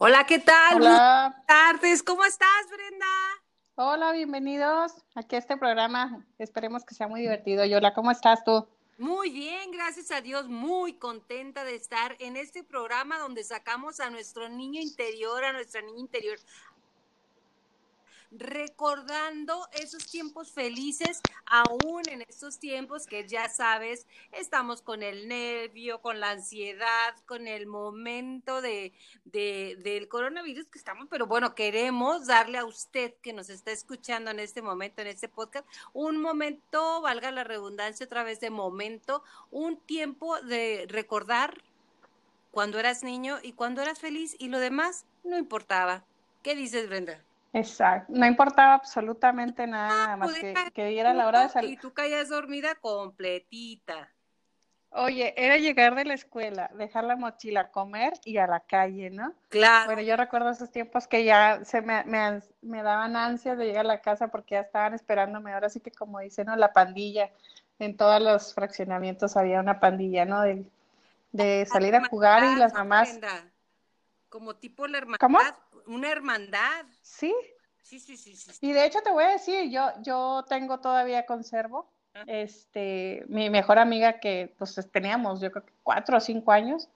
Hola, ¿qué tal? Hola. Buenas tardes. ¿Cómo estás, Brenda? Hola, bienvenidos aquí a este programa. Esperemos que sea muy divertido. Yola, ¿cómo estás tú? Muy bien, gracias a Dios, muy contenta de estar en este programa donde sacamos a nuestro niño interior, a nuestra niña interior, recordando esos tiempos felices, aún en estos tiempos que ya sabes, estamos con el nervio, con la ansiedad, con el momento de, de, del coronavirus que estamos, pero bueno, queremos darle a usted que nos está escuchando en este momento, en este podcast, un momento, valga la redundancia otra vez de momento, un tiempo de recordar cuando eras niño y cuando eras feliz y lo demás no importaba. ¿Qué dices, Brenda? Exacto, no importaba absolutamente nada, más que, que diera la hora de salir. Y tú caías dormida completita. Oye, era llegar de la escuela, dejar la mochila, comer y a la calle, ¿no? Claro. Bueno, yo recuerdo esos tiempos que ya se me, me, me daban ansias de llegar a la casa porque ya estaban esperándome. Ahora sí que como dicen, ¿no? La pandilla. En todos los fraccionamientos había una pandilla, ¿no? De, de salir a jugar y las mamás. Como tipo la hermandad. ¿Cómo? Una hermandad. Sí. Sí, sí, sí, sí. Y de hecho te voy a decir, yo, yo tengo todavía conservo, este, mi mejor amiga que pues teníamos, yo creo que cuatro o cinco años,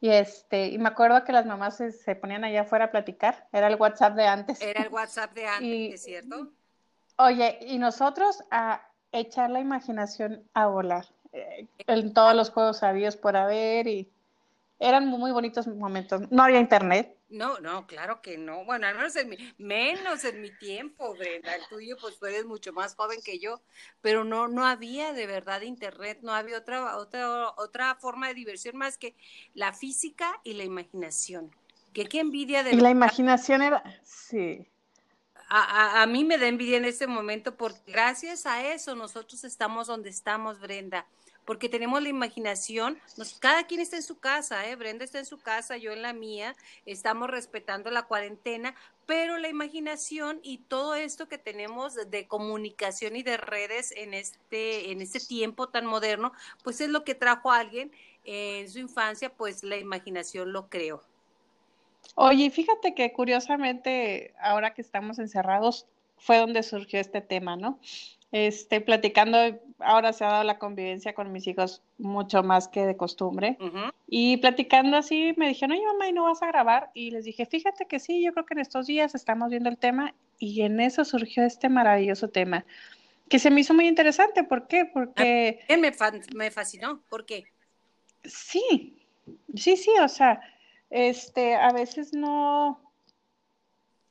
y este, y me acuerdo que las mamás se, se, ponían allá afuera a platicar, era el WhatsApp de antes. Era el WhatsApp de antes, y, ¿es cierto? Oye, y nosotros a echar la imaginación a volar, eh, en todos los juegos habidos por haber, y eran muy bonitos momentos. No había internet. No, no, claro que no. Bueno, al menos en mi, menos en mi tiempo, Brenda. El tuyo, pues tú eres mucho más joven que yo, pero no, no había de verdad internet, no había otra, otra, otra forma de diversión más que la física y la imaginación. Que qué envidia de Y la imaginación era, sí. A, a, a, mí me da envidia en este momento porque gracias a eso nosotros estamos donde estamos, Brenda porque tenemos la imaginación, cada quien está en su casa, ¿eh? Brenda está en su casa, yo en la mía, estamos respetando la cuarentena, pero la imaginación y todo esto que tenemos de, comunicación y de redes en este, en este tiempo tan moderno, pues es lo que trajo a alguien en su infancia, pues la imaginación lo creó. Oye, fíjate que curiosamente, ahora que estamos encerrados, fue donde surgió este tema, ¿no? Este, platicando, ahora se ha dado la convivencia con mis hijos mucho más que de costumbre. Uh -huh. Y platicando así, me dijeron, oye, mamá, ¿y no vas a grabar? Y les dije, fíjate que sí, yo creo que en estos días estamos viendo el tema y en eso surgió este maravilloso tema, que se me hizo muy interesante. ¿Por qué? Porque... Me, fa me fascinó. ¿Por qué? Sí, sí, sí, o sea, este, a veces no,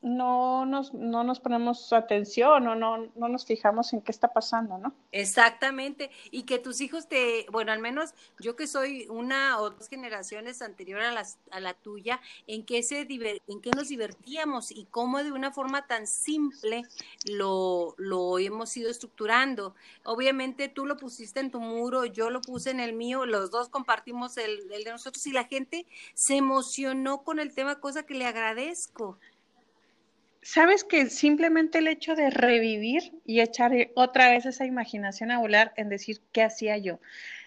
no nos, no nos ponemos atención o no, no nos fijamos en qué está pasando, ¿no? Exactamente, y que tus hijos te, bueno, al menos yo que soy una o dos generaciones anterior a, las, a la tuya, en qué, se, en qué nos divertíamos y cómo de una forma tan simple lo, lo hemos ido estructurando. Obviamente tú lo pusiste en tu muro, yo lo puse en el mío, los dos compartimos el, el de nosotros y la gente se emocionó con el tema, cosa que le agradezco sabes que simplemente el hecho de revivir y echar otra vez esa imaginación a volar en decir qué hacía yo.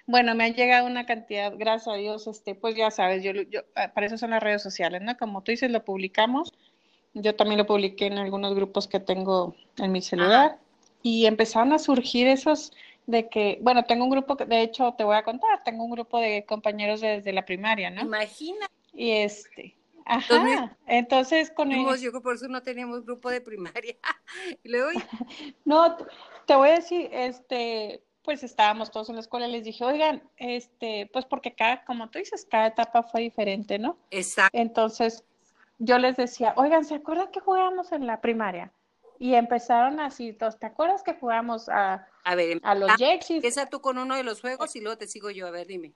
Bueno, me ha llegado una cantidad, gracias a Dios, este, pues ya sabes, yo, yo para eso son las redes sociales, ¿no? Como tú dices, lo publicamos. Yo también lo publiqué en algunos grupos que tengo en mi celular Ajá. y empezaron a surgir esos de que, bueno, tengo un grupo, de hecho te voy a contar, tengo un grupo de compañeros desde la primaria, ¿no? Imagina. Y este, Ajá, entonces con el... Yo por eso no teníamos grupo de primaria. y luego... no, te voy a decir, este, pues estábamos todos en la escuela y les dije, oigan, este, pues porque cada, como tú dices, cada etapa fue diferente, ¿no? Exacto. Entonces, yo les decía, oigan, ¿se acuerdan que jugábamos en la primaria? Y empezaron así, ¿te acuerdas que jugamos a, a, ver, a los Jexis? Empieza tú con uno de los juegos y luego te sigo yo, a ver, dime.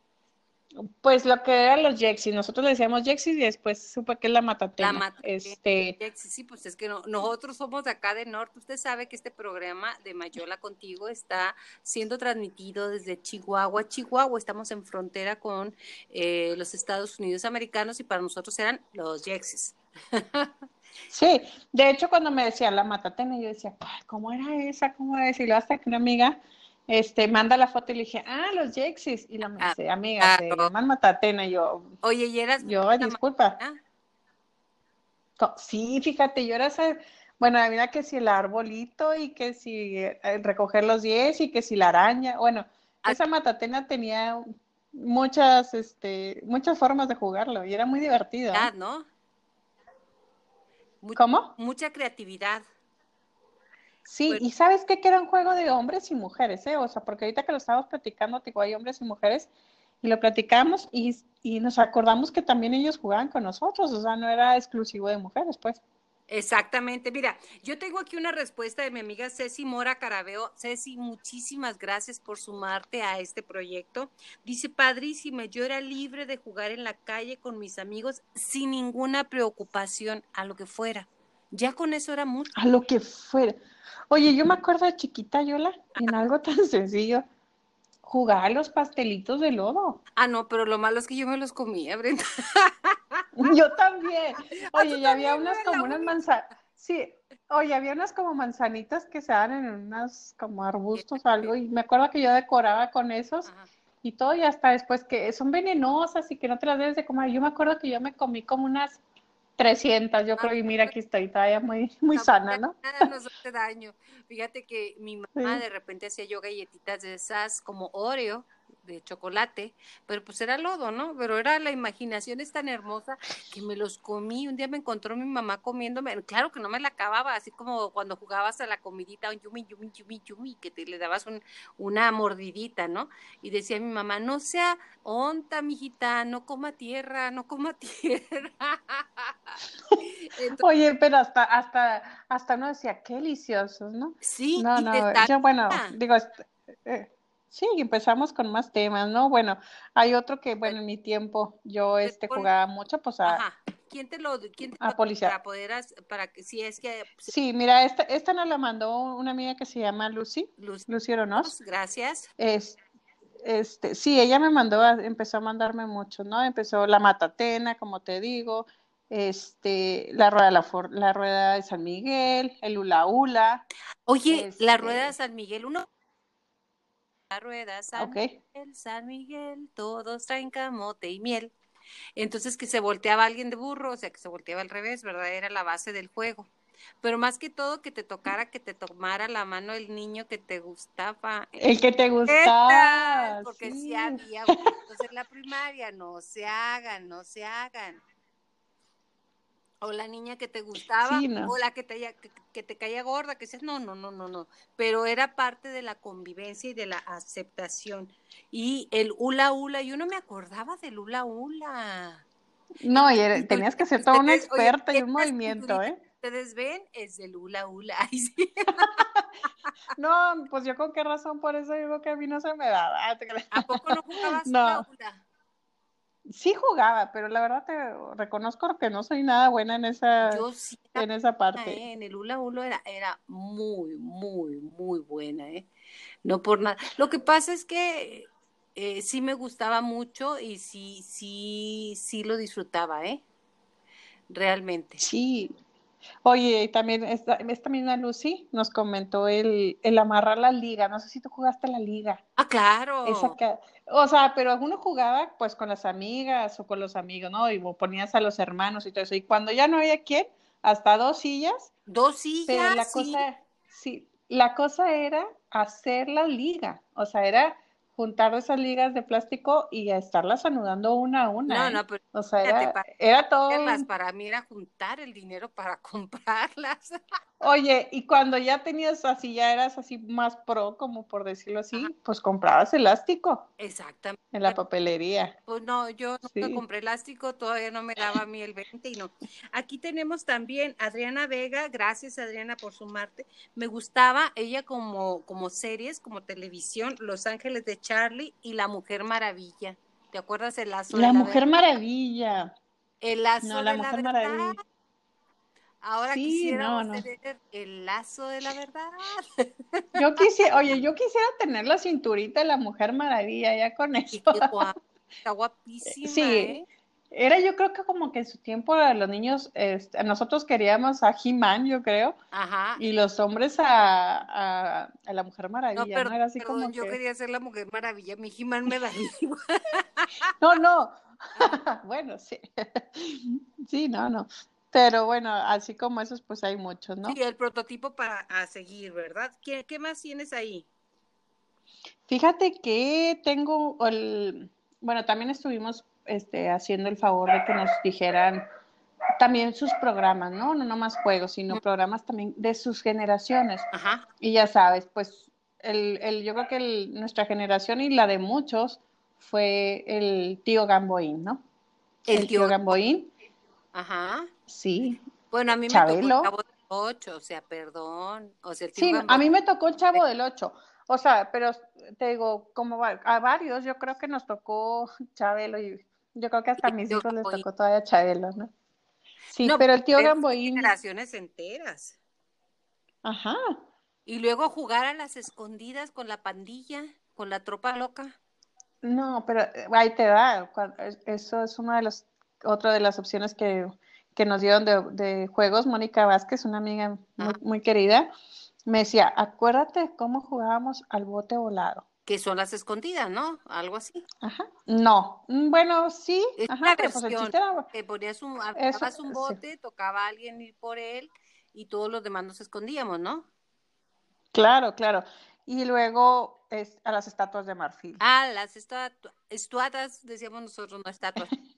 Pues lo que eran los Jexis, nosotros le decíamos Jexis y después supe que es la matatena. La matatena. Este... Jexis, sí, pues es que no, nosotros somos de acá de norte. Usted sabe que este programa de Mayola contigo está siendo transmitido desde Chihuahua, Chihuahua. Estamos en frontera con eh, los Estados Unidos americanos y para nosotros eran los Jexis. Sí, de hecho cuando me decían la matatena, yo decía, ¿cómo era esa? ¿Cómo era luego hasta que una amiga este, manda la foto y le dije, ah, los Jexis. Y la me dice, amiga, claro. se llaman Matatena. Y yo, Oye, ¿y eras Yo, disculpa. Sí, fíjate, yo era esa, bueno, había que si el arbolito y que si eh, recoger los 10 y que si la araña, bueno, esa matatena tenía muchas, este, muchas formas de jugarlo y era muy divertido. ¿eh? ¿no? ¿Cómo? Mucha creatividad. Sí, y sabes qué? que era un juego de hombres y mujeres, ¿eh? O sea, porque ahorita que lo estábamos platicando, digo, hay hombres y mujeres, y lo platicamos y, y nos acordamos que también ellos jugaban con nosotros, o sea, no era exclusivo de mujeres, pues. Exactamente. Mira, yo tengo aquí una respuesta de mi amiga Ceci Mora Carabeo. Ceci, muchísimas gracias por sumarte a este proyecto. Dice, padrísimo, yo era libre de jugar en la calle con mis amigos sin ninguna preocupación a lo que fuera. Ya con eso era mucho. A lo que fuera. Oye, yo me acuerdo de chiquita, Yola, en algo tan sencillo. Jugar a los pastelitos de lodo. Ah, no, pero lo malo es que yo me los comía, Brenda. Yo también. Oye, ya había unas como unas manzanas. Sí, oye, había unas como manzanitas que se dan en unas como arbustos o algo, y me acuerdo que yo decoraba con esos y todo, y hasta después que son venenosas y que no te las debes de comer. Yo me acuerdo que yo me comí como unas 300, yo creo, y mira, aquí estoy todavía muy, muy sana, ¿no? Nada nos hace daño. Fíjate que mi mamá de repente hacía yo galletitas de esas como Oreo, de chocolate, pero pues era lodo, ¿no? Pero era la imaginación es tan hermosa que me los comí. Un día me encontró mi mamá comiéndome, claro que no me la acababa, así como cuando jugabas a la comidita, un yumi, yumi, yumi, yumi, que te le dabas un, una mordidita, ¿no? Y decía mi mamá, no sea onta, mijita, no coma tierra, no coma tierra. Oye, pero hasta, hasta, hasta uno decía, qué deliciosos, ¿no? Sí, no, no, yo, bueno, digo, eh, Sí, empezamos con más temas, ¿no? Bueno, hay otro que, bueno, en mi tiempo yo este jugaba mucho, pues a... Ajá. ¿Quién te lo, quién te a policía. para poder, para que, si es que... Sí, mira, esta, esta nos la mandó una amiga que se llama Lucy, Lucy, Lucy Gracias. Es, este, sí, ella me mandó, empezó a mandarme mucho, ¿no? Empezó la Matatena, como te digo, este, la rueda de la, la rueda de San Miguel, el Ula Ula. Oye, la rueda de San Miguel, uno la rueda San Miguel, San Miguel, todos traen camote y miel. Entonces que se volteaba alguien de burro, o sea que se volteaba al revés, ¿verdad? Era la base del juego. Pero más que todo que te tocara, que te tomara la mano el niño que te gustaba. El que te gustaba. Porque si había entonces en la primaria, no se hagan, no se hagan o la niña que te gustaba, o la que te, que, te caía gorda, que decías, no, no, no, no, no, pero era parte de la convivencia y de la aceptación. Y el hula hula, yo no me acordaba del hula hula. No, y tenías que ser toda una experta y un movimiento, ¿eh? Ustedes ven, es del hula hula. no, pues yo con qué razón, por eso digo que a mí no se me daba. ¿A poco no jugabas hula hula? Sí jugaba, pero la verdad te reconozco que no soy nada buena en esa, en esa parte. ¿eh? En el hula hula era, era muy, muy, muy buena, ¿eh? No por nada. Lo que pasa es que eh, sí me gustaba mucho y sí, sí, sí lo disfrutaba, ¿eh? Realmente. Sí, Oye, también esta, esta misma Lucy nos comentó el, el amarrar la liga. No sé si tú jugaste la liga. Ah, claro. o sea, pero uno jugaba pues con las amigas o con los amigos, ¿no? Y ponías a los hermanos y todo eso. Y cuando ya no había quien, hasta dos sillas. Dos sillas. Pero la cosa, sí, la cosa era hacer la liga. O sea, era juntar esas ligas de plástico y a estarlas anudando una a una. No, ¿eh? no, pero o sea, era, todo. Para mí era juntar el dinero para comprarlas. Oye, y cuando ya tenías así, ya eras así más pro, como por decirlo así, pues comprabas elástico. Exactamente. En la papelería. Pues no, yo no compré elástico, todavía no me daba a mí el 20 y no. Aquí tenemos también Adriana Vega, gracias Adriana por sumarte. Me gustaba ella como, como series, como televisión, Los Ángeles de Charlie y La Mujer Maravilla. ¿Te acuerdas el lazo la de la Mujer Maravilla. El lazo no, la de Mujer la Maravilla. Ahora quisiera tener el lazo de la verdad. Yo quisiera, oye, yo quisiera tener la cinturita de la Mujer Maravilla ya con eso. está guapísima. Sí. ¿eh? Era yo creo que como que en su tiempo los niños, este, nosotros queríamos a He-Man, yo creo. Ajá. Y los hombres a, a, la Mujer Maravilla, ¿no? Pero, Era así como yo quería ser la Mujer Maravilla, mi He-Man me da igual. no, no. bueno, sí. sí, no, no. Pero bueno, así como esos, pues hay muchos, ¿no? Sí, el prototipo para a seguir, ¿verdad? ¿Qué, qué más tienes ahí? Fíjate que tengo el, bueno, también estuvimos este, haciendo el favor de que nos dijeran también sus programas, ¿no? No más juegos, sino programas también de sus generaciones. Ajá. Y ya sabes, pues el, el, yo creo que el, nuestra generación y la de muchos fue el tío Gamboín, ¿no? El, tío, Gamboín. Ajá. Sí. Bueno, a mí Chabelo. me tocó el chavo del 8, o sea, perdón. O sea, el Sí, a mí me tocó el chavo del 8. O sea, pero te digo, como a varios, yo creo que nos tocó Chabelo y yo creo que hasta a mis hijos les tocó todavía Chabelo, ¿no? Sí, No, pero el tío Gamboín, Generaciones enteras. ajá, Y luego jugar a las escondidas con la pandilla, con la tropa loca. no, pero eh, ahí te da, eso es una de las, otra de las opciones que, que nos dieron de, de juegos, Mónica Vázquez, una amiga muy, querida, me decía, acuérdate cómo jugábamos al bote volado. que son las escondidas, ¿no? Algo así. Ajá, no, mm, bueno, sí, Es ajá, pero pues el chiste era, Que ponías un, Eso, un sí. bote, tocaba a alguien ir por él y todos los demás nos escondíamos, ¿no? Claro, claro. Y luego es, a las estatuas de marfil. Ah, las estatu- estuatas, decíamos nosotros, no estatuas.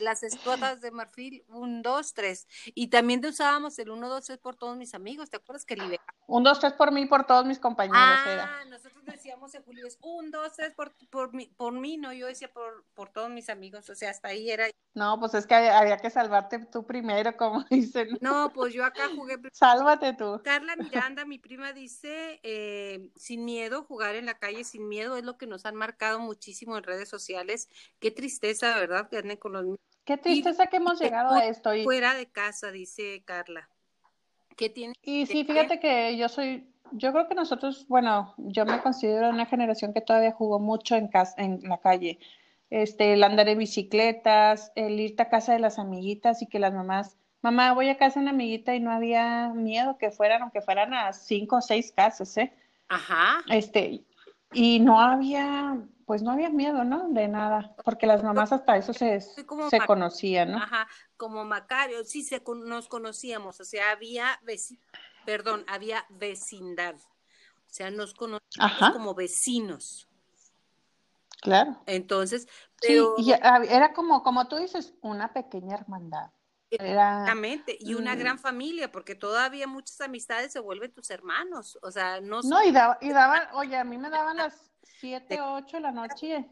Las, estuatas de marfil, un, dos, tres. Y también usábamos el uno, dos, tres por todos mis amigos. ¿Te acuerdas que liberamos? Un, dos, tres por mí, por todos mis compañeros era. Ah, nosotros decíamos en Julio, es un, dos, tres por, por, mí, por mí, no, yo decía por, por todos mis amigos. O sea, hasta ahí era. No, pues es que había, había que salvarte tú primero, como dicen. No, pues yo acá jugué Sálvate tú. Carla Miranda, mi prima, dice, eh, sin miedo, jugar en la calle sin miedo es lo que nos han marcado muchísimo en redes sociales. Qué tristeza, ¿verdad? Que con los Qué tristeza que hemos llegado a esto. Y, fuera de casa, dice Carla. ¿Qué tiene? y sí, fíjate que yo soy, yo creo que nosotros, bueno, yo me considero una generación que todavía jugó mucho en casa, en la calle. Este, el andar en bicicletas, el irte a casa de las amiguitas y que las mamás, mamá, voy a casa de una amiguita y no había miedo que fueran, aunque fueran a cinco o seis casas, ¿eh? Ajá. Este, y no había, pues no había miedo, ¿no? De nada, porque las mamás hasta eso se, como se conocían, ¿no? Ajá, como Macario, sí se, nos conocíamos, o sea, había, veci- perdón, había vecindad, o sea, nos conocíamos Ajá. como vecinos. Claro. Entonces, Sí, pero y era como, como tú dices, una pequeña hermandad. Exactamente, y una Mm. gran familia, porque todavía muchas amistades se vuelven tus hermanos, o sea, no, no, y, daba, y daban, oye, a mí me daban las siete, ocho de la noche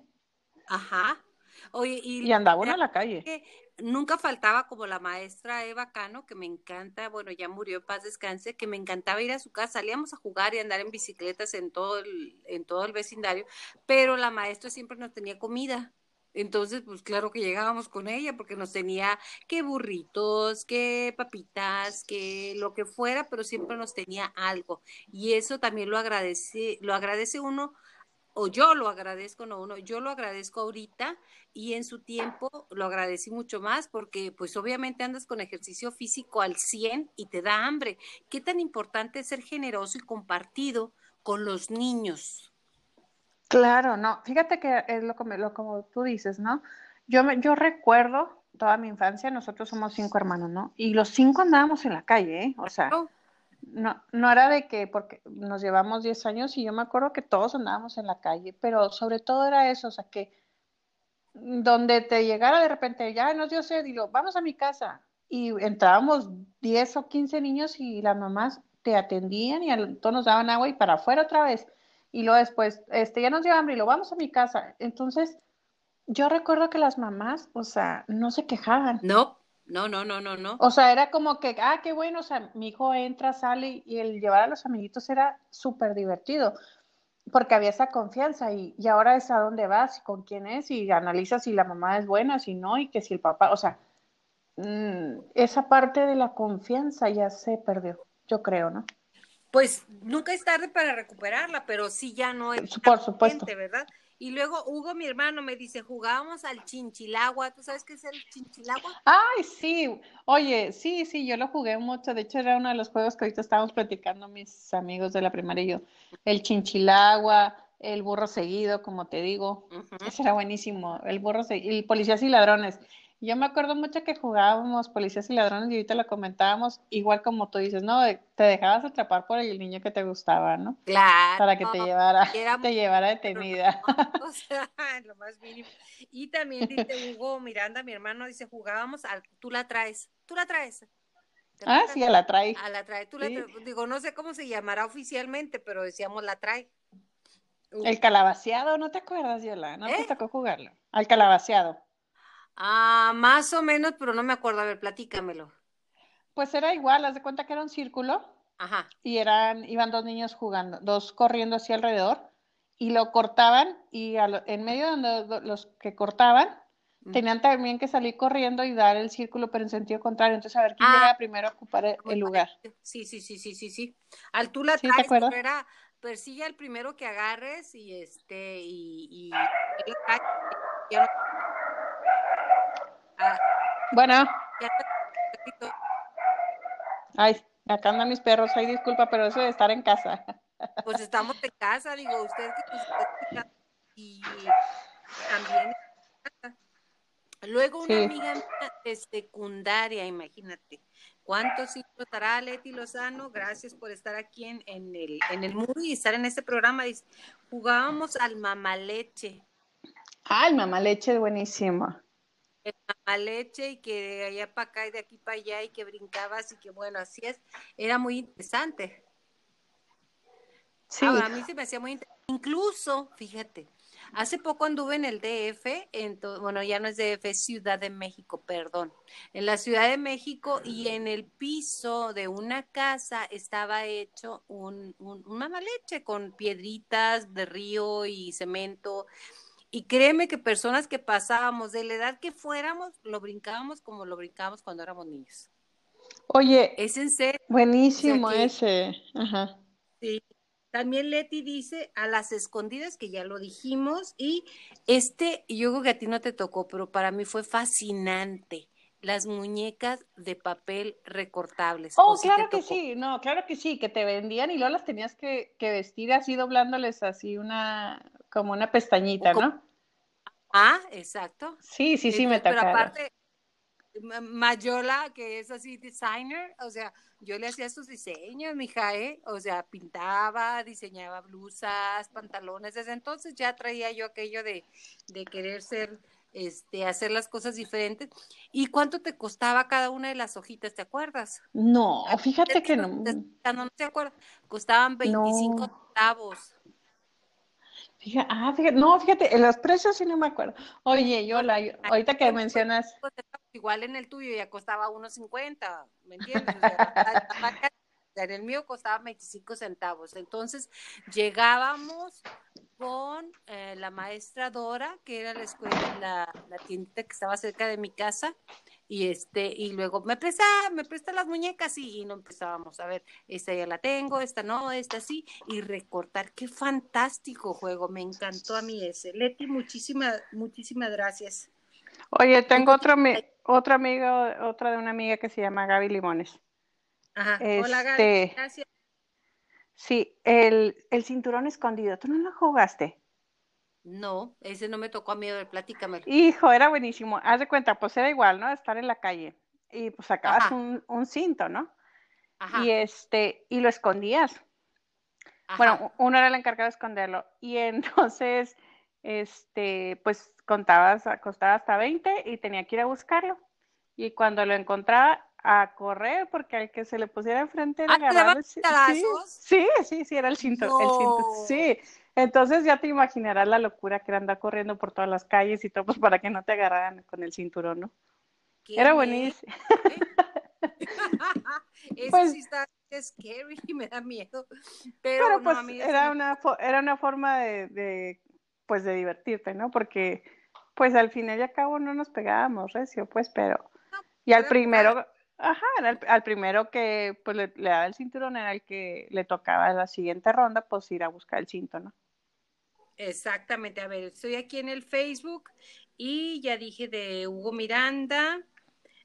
ajá. Oye, y, y andaba uno a la calle. que nunca faltaba como la maestra Eva Cano, que me encanta, bueno, ya murió en paz descanse, que me encantaba ir a su casa, salíamos a jugar y andar en bicicletas en todo el, en todo el vecindario, pero la maestra siempre nos tenía comida. Entonces, pues claro que llegábamos con ella porque nos tenía que burritos, que papitas, que lo que fuera, pero siempre nos tenía algo. Y eso también lo agradece, lo agradece uno, o yo lo agradezco, no uno, yo lo agradezco ahorita y en su tiempo lo agradecí mucho más porque pues obviamente andas con ejercicio físico al 100 y te da hambre. ¿Qué tan importante es ser generoso y compartido con los niños? Claro, no, fíjate que es lo como, lo como tú dices, ¿no? Yo, me, yo recuerdo toda mi infancia, nosotros somos cinco hermanos, ¿no? Y los cinco andábamos en la calle, ¿eh? O sea, ¿no? no, no era de que, porque nos llevamos 10 años y yo me acuerdo que todos andábamos en la calle, pero sobre todo era eso, o sea, que donde te llegara de repente, ya nos dio sed lo, vamos a mi casa. Y entrábamos 10 o 15 niños y las mamás te atendían y todos nos daban agua y para afuera otra vez. Y luego después, este, ya nos dio hambre y lo vamos a mi casa. Entonces, yo recuerdo que las mamás, o sea, no se quejaban. No, no, no, no, no, no. O sea, era como que, ah, qué bueno, o sea, mi hijo entra, sale y el llevar a los amiguitos era súper divertido porque había esa confianza y, y ahora es a dónde vas y con quién es y analizas si la mamá es buena, si no y que si el papá, o sea, mm, esa parte de la confianza ya se perdió, yo creo, ¿no? Pues nunca es tarde para recuperarla, pero sí ya no es Por supuesto. ¿verdad? Y luego Hugo, mi hermano, me dice, jugábamos al chinchilagua. ¿Tú sabes qué es el chinchilagua? Ay, sí, oye, sí, sí, yo lo jugué mucho, de hecho era uno de los juegos que ahorita estábamos platicando mis amigos de la primaria y yo, el chinchilagua, el burro seguido, como te digo, Ujú. ese era buenísimo, el burro seguido, el policías y ladrones, Yo me acuerdo mucho que jugábamos policías y ladrones y ahorita lo comentábamos, igual como tú dices, ¿no? Te dejabas atrapar por el niño que te gustaba, ¿no? Claro. Para que te llevara, te llevara detenida. o sea, lo más mínimo. Y también dice Hugo Miranda, mi hermano, dice, jugábamos al, tú la traes, tú la traes. Ah, sí, a la trae. A la trae, tú la traes. Digo, no sé cómo se llamará oficialmente, pero decíamos la trae. El calabaceado, ¿no te acuerdas, Yola? ¿No te ¿Eh? tocó jugarlo? Al calabaceado. Ah, más o menos, pero no me acuerdo. A ver, platícamelo. Pues era igual, haz de cuenta que era un círculo. Ajá. Y eran, iban dos niños jugando, dos corriendo hacia alrededor, y lo cortaban, y en medio de los que cortaban, tenían también que salir corriendo y dar el círculo, pero en sentido contrario. Entonces, a ver quién llega ah. primero a ocupar el, lugar. Sí, sí, sí, sí, sí, sí. Al tú la traes, Era, persigue al primero que agarres y este, y, y, ah, bueno. Ay, acá andan mis perros, ay disculpa, pero eso de estar en casa. Pues estamos en casa, digo, usted que y también Luego una amiga de secundaria, imagínate. ¿Cuántos hijos dará Leti Lozano? Gracias por estar aquí en, el, en el muro y estar en este programa. Dice, jugábamos al mamaleche. Ah, el mamaleche es buenísimo. El mamaleche y que de allá para acá y de aquí para allá y que brincabas y que bueno, así es. Era muy interesante. Sí. Ahora, a mí se me hacía muy interesante. Incluso, fíjate, Hace poco anduve en el DF, en bueno, ya no es DF, es Ciudad de México, perdón. En la Ciudad de México y en el piso de una casa estaba hecho un, un, mamaleche con piedritas de río y cemento. Y créeme que personas que pasábamos de la edad que fuéramos, lo brincábamos como lo brincábamos cuando éramos niños. Oye, es en serio. Buenísimo ese. Ajá. Sí, también Leti dice a las escondidas, que ya lo dijimos, y este, yo creo que a ti no te tocó, pero para mí fue fascinante. Las muñecas de papel recortables. Oh, claro que sí, no, claro que sí, que te vendían y luego las tenías que, vestir así doblándoles así una, como una pestañita, ¿no? Ah, exacto. Sí, sí, sí, me tocó. Pero aparte, Mayola, que es así designer, o sea, yo le hacía sus diseños, mija, ¿eh? O sea, pintaba, diseñaba blusas, pantalones, desde entonces ya traía yo aquello de, de querer ser, este, hacer las cosas diferentes. ¿Y cuánto te costaba cada una de las hojitas, te acuerdas? No, fíjate que no. No, te acuerdas, costaban 25 centavos. Fíjate, ah, fíjate, no, fíjate, en los precios sí no me acuerdo. Oye, yo la, ahorita que mencionas. Igual en el tuyo ya costaba unos 50, ¿me entiendes? en el mío costaba 25 centavos. Entonces llegábamos con eh, la maestra Dora, que era la escuela, la, la tiendita que estaba cerca de mi casa, y este y luego me presta me presta las muñecas y, y, no empezábamos a ver esta ya la tengo esta no esta sí y recortar. Qué fantástico juego me encantó a mí ese. Leti muchísimas muchísimas gracias. Oye tengo otro otra amiga otra de una amiga que se llama Gaby Limones. Ajá. hola Gaby este, gracias. sí el, el cinturón escondido tú no lo jugaste no, ese no me tocó a mí, a ver, platícame. Hijo, era buenísimo. Haz de cuenta, pues era igual, ¿no? Estar en la calle y pues sacabas un, un, cinto, ¿no? Ajá. Y este, y lo escondías. Bueno, uno era el encargado de esconderlo. Y entonces, este, pues contabas, costaba hasta 20 y tenía que ir a buscarlo. Y cuando lo encontraba, a correr porque al que se le pusiera enfrente era agarrarlo. Sí, sí, sí, sí, era el cinto, el cinto, sí. Entonces ya te imaginarás la locura que era andar corriendo por todas las calles y todo pues, para que no te agarraran con el cinturón, ¿no? Era buenísimo. Eso pues sí está scary y me da miedo. Pero, pues era, una, era una forma de, pues de divertirte, ¿no? Porque pues al final y al cabo no nos pegábamos, recio, pues, pero... y al primero, ajá, al, primero que pues le, daba el cinturón era el que le tocaba la siguiente ronda, pues ir a buscar el cinto, ¿no? Exactamente, a ver, estoy aquí en el Facebook y ya dije de Hugo Miranda,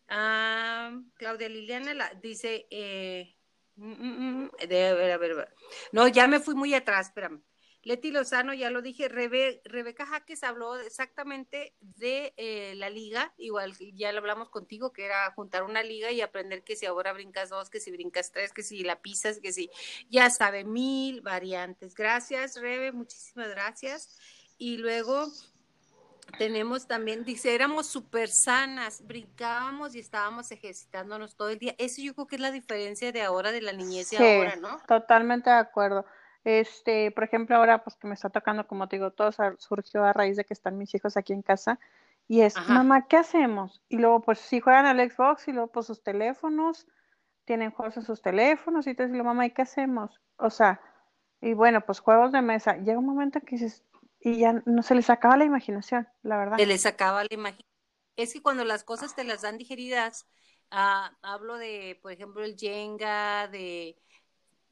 ah, Claudia Liliana la, dice, eh, mm, mm, mm, a ver, a ver, no, ya me fui muy atrás, espérame. Leti Lozano, ya lo dije, Rebeca Jaques habló exactamente de eh, la liga, igual ya lo hablamos contigo, que era juntar una liga y aprender que si ahora brincas dos, que si brincas tres, que si la pisas, que si, ya sabe, mil variantes. Gracias, Rebe, muchísimas gracias. Y luego tenemos también, dice, éramos súper sanas, brincábamos y estábamos ejercitándonos todo el día. Eso yo creo que es la diferencia de ahora, de la niñez y ahora, ¿no? Totalmente de acuerdo. Este, por ejemplo, ahora pues que me está tocando, como te digo, todo surgió a raíz de que están mis hijos aquí en casa. Y es, mamá, ¿qué hacemos? Y luego, pues, si juegan al Xbox y luego, pues, sus teléfonos, tienen juegos en sus teléfonos, y entonces, lo mamá, ¿y qué hacemos? O sea, y bueno, pues, juegos de mesa. Llega un momento que dices, y ya no se les acaba la imaginación, la verdad. Se les acaba la imaginación. Es que cuando las cosas te las dan digeridas, ah, hablo de, por ejemplo, el Jenga, de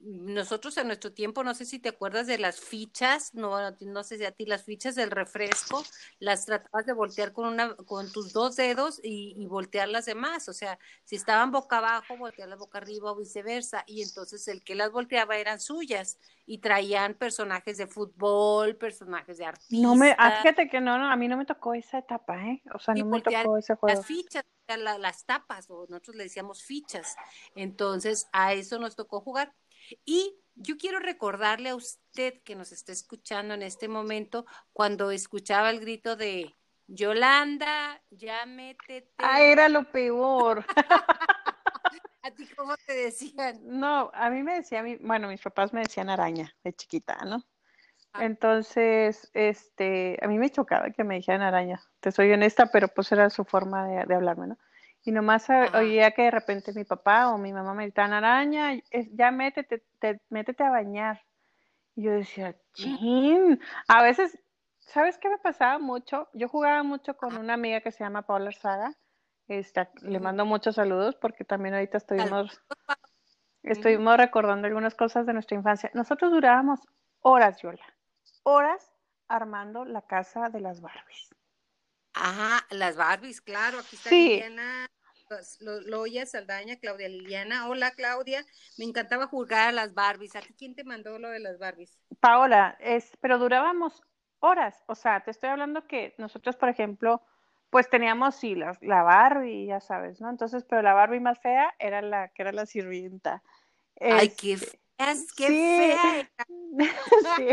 nosotros en nuestro tiempo, no sé si te acuerdas de las fichas, no, no sé si a ti las fichas del refresco, las tratabas de voltear con una, con tus dos dedos y, y voltear las demás, o sea, si estaban boca abajo, voltearlas boca arriba o viceversa, y entonces el que las volteaba eran suyas, y traían personajes de fútbol, personajes de artistas. No me, ah, fíjate que no, no, a mí no me tocó esa etapa, ¿eh? O sea, no me tocó ese juego. Las fichas, las tapas, o nosotros le decíamos fichas, entonces a eso nos tocó jugar y yo quiero recordarle a usted que nos está escuchando en este momento cuando escuchaba el grito de Yolanda, ya métete. Ah, era lo peor. ¿A ti cómo te decían? No, a mí me decían, bueno, mis papás me decían araña de chiquita, ¿no? Ah. Entonces, este, a mí me chocaba que me dijeran araña, te soy honesta, pero pues era su forma de, de hablarme, ¿no? Y nomás oía que de repente mi papá o mi mamá me gritaban, araña, ya métete, te, métete a bañar. Y yo decía, chin. A veces, ¿sabes qué me pasaba mucho? Yo jugaba mucho con una amiga que se llama Paula Arzaga. Este, le mando muchos saludos porque también ahorita estuvimos, estuvimos recordando algunas cosas de nuestra infancia. Nosotros durábamos horas, Yola, horas armando la casa de las Barbies. Ajá, las Barbies, claro, aquí está Liliana, Loya Saldaña, Claudia Liliana. Hola Claudia, me encantaba jugar a las Barbies. ¿A ti quién te mandó lo de las Barbies? Paola, es, pero durábamos horas, o sea, te estoy hablando que nosotros, por ejemplo, pues teníamos sí la, la Barbie, ya sabes, ¿no? Entonces, pero la Barbie más fea era la que era la sirvienta. Ay, qué fea, qué fea. sí.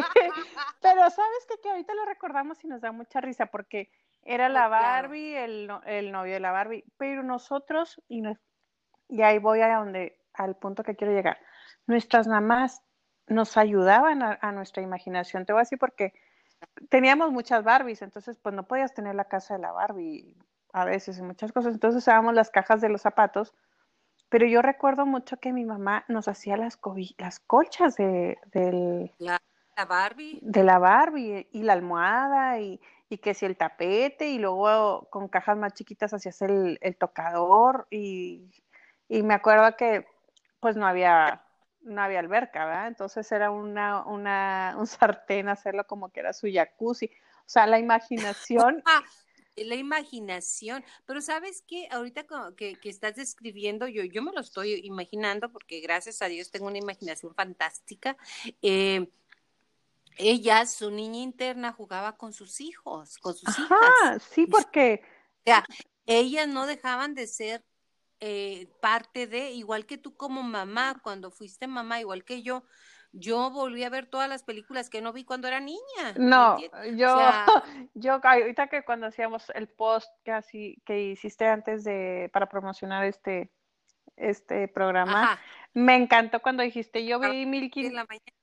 Pero sabes que, que ahorita lo recordamos y nos da mucha risa porque era la Barbie, el, el, novio de la Barbie, pero nosotros, y, y ahí voy a donde, al punto que quiero llegar, nuestras mamás nos ayudaban a, nuestra imaginación. Te voy a decir porque teníamos muchas Barbies, entonces pues no podías tener la casa de la Barbie a veces y muchas cosas, entonces usábamos las cajas de los zapatos, pero yo recuerdo mucho que mi mamá nos hacía las, las colchas de, del, la Barbie. De la Barbie y la almohada y, y que si el tapete y luego con cajas más chiquitas hacías el, el tocador y, y, me acuerdo que pues no había no había alberca, ¿verdad? Entonces era una, una, un sartén hacerlo como que era su jacuzzi. O sea, la imaginación. la imaginación, pero sabes qué, ahorita que, que, estás describiendo, yo, yo me lo estoy imaginando porque gracias a Dios tengo una imaginación fantástica. Eh, ella, su niña interna, jugaba con sus hijos, con sus hijas. Sí, porque... O sea, ellas no dejaban de ser eh, parte de, igual que tú como mamá, cuando fuiste mamá, igual que yo, yo volví a ver todas las películas que no vi cuando era niña. No, yo, yo ahorita que cuando hacíamos el post que así que hiciste antes de para promocionar este este programa. Me encantó cuando dijiste, yo vi mil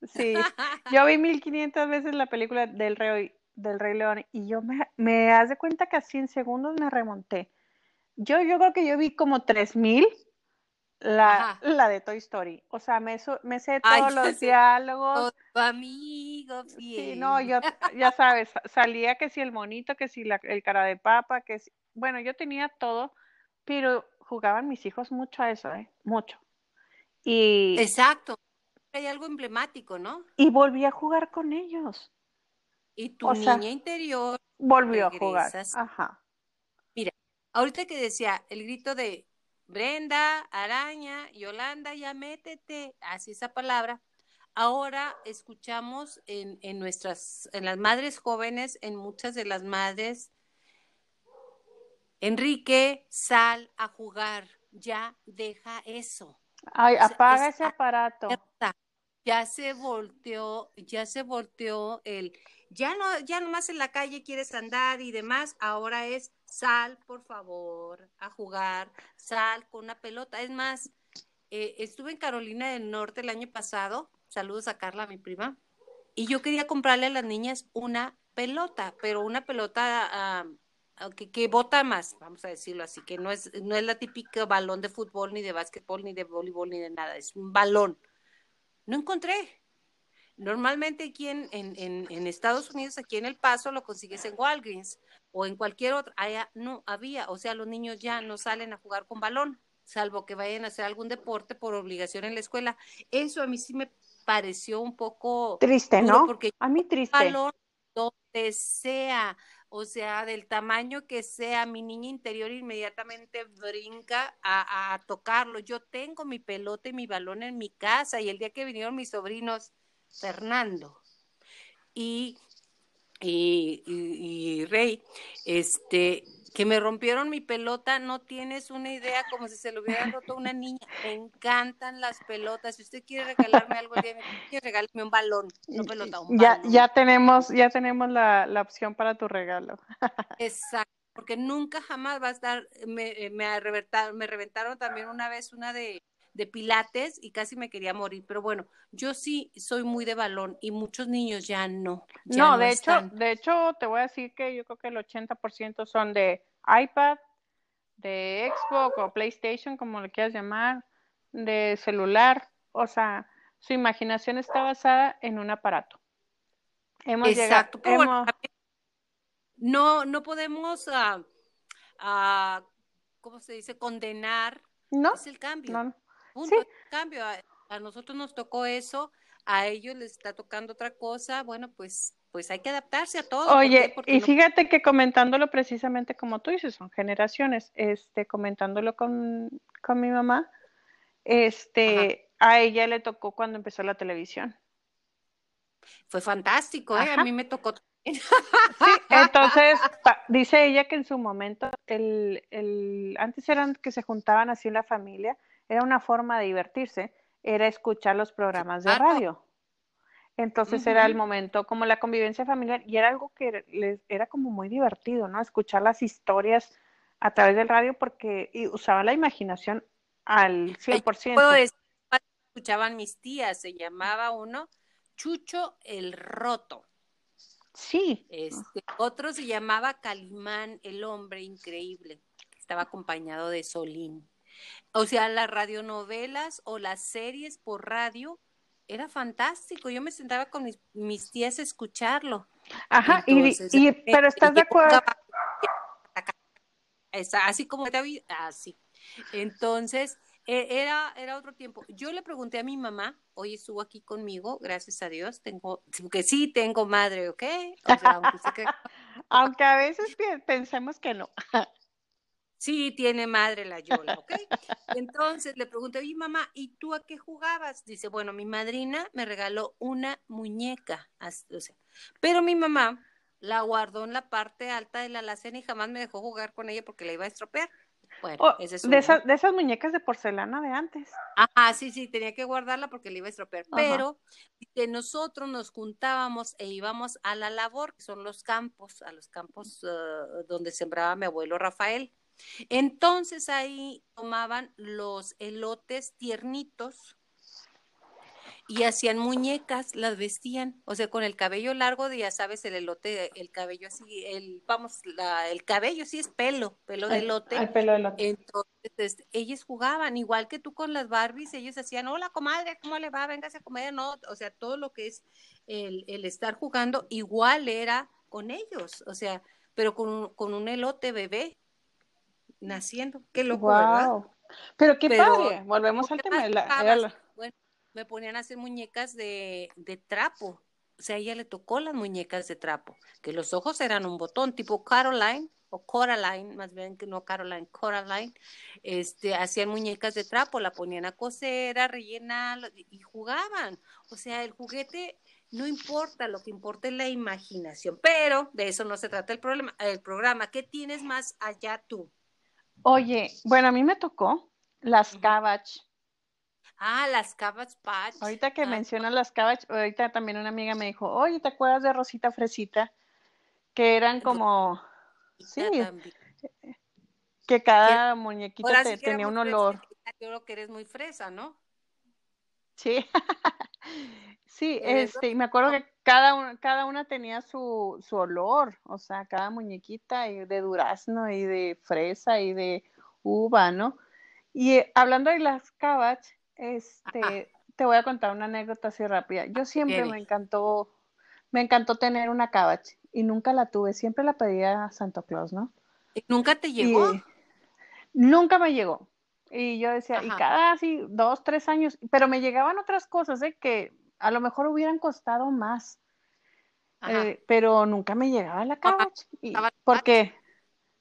sí, yo vi mil quinientas veces la película del Rey, del Rey León y yo me, me haz de cuenta que así en segundos me remonté. Yo, yo creo que yo vi como tres mil la, la de Toy Story. O sea, me, me sé todos los diálogos. amigo Sí, no, yo, ya sabes, salía que si el monito, que si la, el cara de papa, que si, bueno, yo tenía todo, pero jugaban mis hijos mucho a eso, ¿eh? Mucho. Y, Exacto. Hay algo emblemático, ¿no? Y volví a jugar con ellos. Y tu niña interior volvió a jugar. Ajá. Mira, ahorita que decía el grito de Brenda, araña, Yolanda, ya métete, así esa palabra. ahora escuchamos en, en nuestras, en las madres jóvenes, en muchas de las madres, Enrique, sal a jugar, ya deja eso. Ay, apaga ese aparato. Ya se volteó, ya se volteó el, ya no, ya nomás en la calle quieres andar y demás, ahora es sal, por favor, a jugar, sal con una pelota. Es más, eh, estuve en Carolina del Norte el año pasado, saludos a Carla, mi prima, y yo quería comprarle a las niñas una pelota, pero una pelota ah, que, que bota más, vamos a decirlo así, que no es, no es la típica balón de fútbol, ni de básquetbol, ni de voleibol, ni de nada, es un balón. No encontré. Normalmente aquí en, en, en, Estados Unidos, aquí en El Paso, lo consigues en Walgreens o en cualquier otro. Allá no había, o sea, los niños ya no salen a jugar con balón, salvo que vayan a hacer algún deporte por obligación en la escuela. Eso a mí sí me pareció un poco triste, ¿no? Porque a mí triste. Balón donde sea, o sea, del tamaño que sea, mi niña interior inmediatamente brinca a, tocarlo. Yo tengo mi pelota y mi balón en mi casa y el día que vinieron mis sobrinos, Fernando y, y, y Rey, este, que me rompieron mi pelota, no tienes una idea como si se lo hubiera roto una niña. Me encantan las pelotas. Si usted quiere regalarme algo, regalarme un balón, no pelota, un ya, Ya tenemos, ya tenemos la, la opción para tu regalo. Exacto, porque nunca jamás va a estar, me, me, reventaron, me reventaron también una vez una de, de pilates y casi me quería morir, pero bueno, yo sí soy muy de balón y muchos niños ya no. no, de hecho, de hecho te voy a decir que yo creo que el 80% son de iPad, de Xbox o PlayStation, como le quieras llamar, de celular, o sea, su imaginación está basada en un aparato. Hemos Exacto, llegado, no, no podemos, uh, ¿cómo se dice? Condenar. No. Es el cambio. Punto cambio. A, nosotros nos tocó eso, a ellos les está tocando otra cosa. Bueno, pues pues hay que adaptarse a todo. Oye, y fíjate que comentándolo precisamente como tú dices, son generaciones, este, comentándolo con, con mi mamá, este, a ella le tocó cuando empezó la televisión. Fue fantástico, ¿eh? a mí me tocó. Sí, entonces, dice ella que en su momento, el, el, antes eran que se juntaban así en la familia, era una forma de divertirse, era escuchar los programas de radio. Entonces era el momento como la convivencia familiar y era algo que les era como muy divertido, ¿no? Escuchar las historias a través del radio porque usaba la imaginación al 100%. Puedo escuchaban mis tías, se llamaba uno Chucho el Roto. Sí. Este, otro se llamaba Calimán, el hombre increíble, estaba acompañado de Solín. O sea, las radionovelas o las series por radio era fantástico. Yo me sentaba con mis, tías a escucharlo. Ajá, y, pero estás de acuerdo. Así como así. Entonces, e, era, era otro tiempo. Yo le pregunté a mi mamá, hoy estuvo aquí conmigo, gracias a Dios, tengo, que sí tengo madre, ¿ok? aunque, aunque a veces pensemos que no. Sí, tiene madre la Yola, ¿ok? Entonces le pregunté, oye mamá, ¿y tú a qué jugabas? Dice, bueno, mi madrina me regaló una muñeca, o sea, pero mi mamá la guardó en la parte alta de la alacena y jamás me dejó jugar con ella porque la iba a estropear. Bueno, oh, es de, esas, de esas muñecas de porcelana de antes. Ajá, sí, sí, tenía que guardarla porque la iba a estropear. Pero de nosotros nos juntábamos e íbamos a la labor, que son los campos, a los campos uh, donde sembraba mi abuelo Rafael. Entonces ahí tomaban los elotes tiernitos y hacían muñecas, las vestían, o sea, con el cabello largo, ya sabes, el elote, el cabello así, el, vamos, el cabello sí es pelo, pelo de elote. El pelo de elote. Entonces, este, ellos jugaban, igual que tú con las Barbies, ellos hacían, hola comadre, ¿cómo le va? Véngase a comer, no, o sea, todo lo que es el, el estar jugando, igual era con ellos, o sea, pero con, con un elote bebé, naciendo. Qué loco, ¿verdad? Pero qué padre, volvemos al tema de la, Bueno, me ponían a hacer muñecas de, de trapo. o sea, a ella le tocó las muñecas de trapo, que los ojos eran un botón, tipo Caroline, o Coraline, más bien que no Caroline, Coraline, este, hacían muñecas de trapo, la ponían a coser, a rellenar y jugaban. O sea, el juguete no importa, lo que importa es la imaginación, pero de eso no se trata el, problema, el programa. ¿Qué tienes más allá tú? Oye, bueno, a mí me tocó las Cabbage. Ah, las Cabbage Patch. Ahorita que mencionas las Cabbage, ahorita también una amiga me dijo, oye, ¿te acuerdas de Rosita Fresita? Que eran como, sí, que cada muñequita tenía un olor. Yo creo que eres muy fresa, ¿no? Sí, sí, este, y me acuerdo que cada una, cada una tenía su, su olor, o sea, cada muñequita y de durazno y de fresa y de uva, ¿no? Y eh, hablando de las cabach, este, te voy a contar una anécdota así rápida. Yo siempre me encantó, me encantó tener una cabach y nunca la tuve, siempre la pedía a Santo Claus, ¿no? ¿Y ¿Nunca te llegó? nunca me llegó. Y yo decía, y cada así dos, tres años, pero me llegaban otras cosas, ¿eh? Que a lo mejor hubieran costado más. Eh, pero nunca me llegaba la. Y, porque,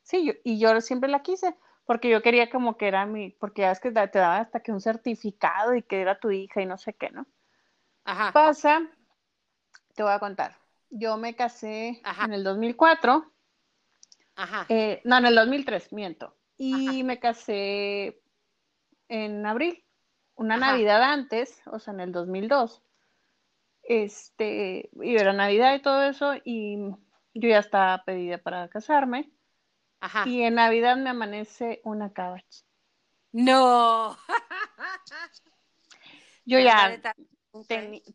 sí, yo, y yo siempre la quise, porque yo quería como que era mi, porque ya es que te daba hasta que un certificado y que era tu hija y no sé qué, ¿no? Ajá. Pasa, te voy a contar. Yo me casé en el 2004. Ajá. Eh, no, en el 2003, miento. Y me casé en abril, una Navidad antes, o sea, en el 2002. Este, y era Navidad y todo eso, y yo ya estaba pedida para casarme. Ajá. Y en Navidad me amanece una cabach. No. yo ya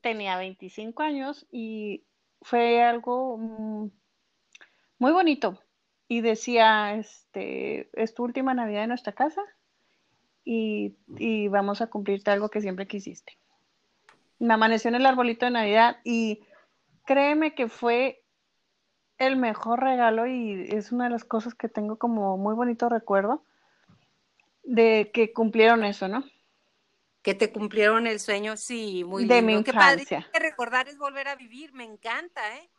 tenía 25 años y fue algo mm, muy bonito. Y decía, este, es tu última Navidad en nuestra casa y, vamos a cumplirte algo que siempre quisiste. Me amaneció en el arbolito de Navidad y créeme que fue el mejor regalo y es una de las cosas que tengo como muy bonito recuerdo de que cumplieron eso, ¿no? Que te cumplieron el sueño, sí, muy lindo. De mi infancia. Que recordar es volver a vivir, me encanta, ¿eh?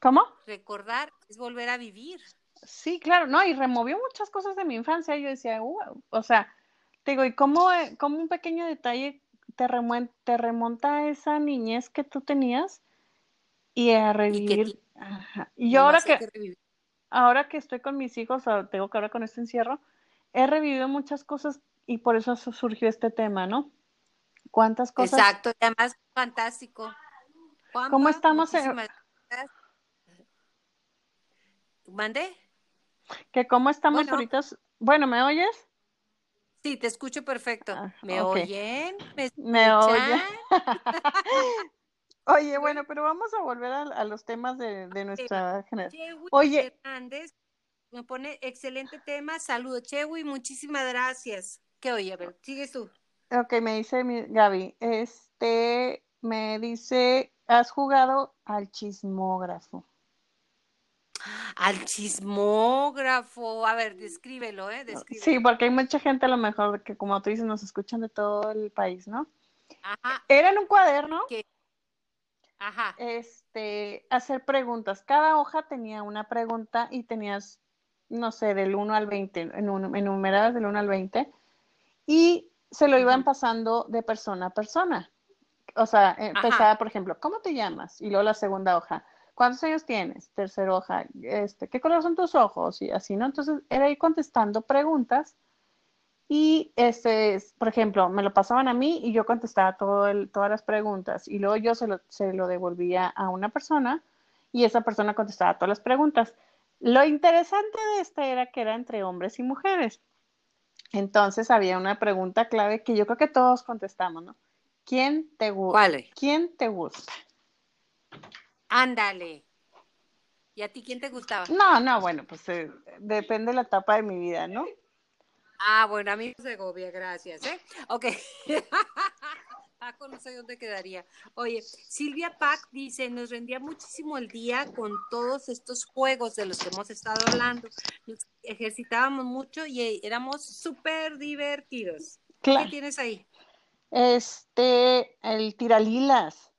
¿Cómo? Recordar es volver a vivir. Sí, claro, no, y removió muchas cosas de mi infancia. Yo decía, o sea, te digo, ¿y cómo, eh, cómo un pequeño detalle te, te remonta a esa niñez que tú tenías y a revivir? Y, yo ahora que, ahora que estoy con mis hijos, tengo que ahora con este encierro, he revivido muchas cosas y por eso surgió este tema, ¿no? ¿Cuántas cosas? Exacto, además fantástico. ¿Cómo estamos? En... ¿Mande? que cómo estamos ahorita. Bueno, ¿me oyes? Sí, te escucho perfecto. Ah, ¿Me oyen? ¿Me, oyen? Oye, bueno, pero vamos a volver a, los temas de, nuestra generación. Oye. Hernández me pone excelente tema. Saludos, Chewi, muchísimas gracias. ¿Qué oye? A ver, sigues tú. Ok, me dice mi, Gaby, este, me dice, ¿has jugado al chismógrafo? Al chismógrafo. A ver, descríbelo, ¿eh? Sí, porque hay mucha gente a lo mejor que, como tú dices, nos escuchan de todo el país, ¿no? Ajá. Era en un cuaderno. Ajá. Este, hacer preguntas. Cada hoja tenía una pregunta y tenías, no sé, del 1 al 20, enumeradas del 1 al 20. Y se lo iban pasando de persona a persona. O sea, empezaba, por ejemplo, ¿cómo te llamas? Y luego la segunda hoja ¿cuántos años tienes? Tercera hoja, este, ¿qué color son tus ojos? Y así, ¿no? Entonces era ir contestando preguntas y, este, por ejemplo, me lo pasaban a mí y yo contestaba todo el, todas las preguntas y luego yo se lo, se lo devolvía a una persona y esa persona contestaba todas las preguntas. Lo interesante de este era que era entre hombres y mujeres. Entonces había una pregunta clave que yo creo que todos contestamos, ¿no? ¿Quién te gusta? ¿Quién te gusta? Ándale. ¿Y a ti quién te gustaba? No, no, bueno, pues eh, depende de la etapa de mi vida, ¿no? Ah, bueno, a mí Segovia, gracias, ¿eh? Ok. Paco, no sé dónde quedaría. Oye, Silvia Pac dice, nos rendía muchísimo el día con todos estos juegos de los que hemos estado hablando. Nos ejercitábamos mucho y eh, éramos súper divertidos. ¿Qué tienes ahí? Este, el tiralilas.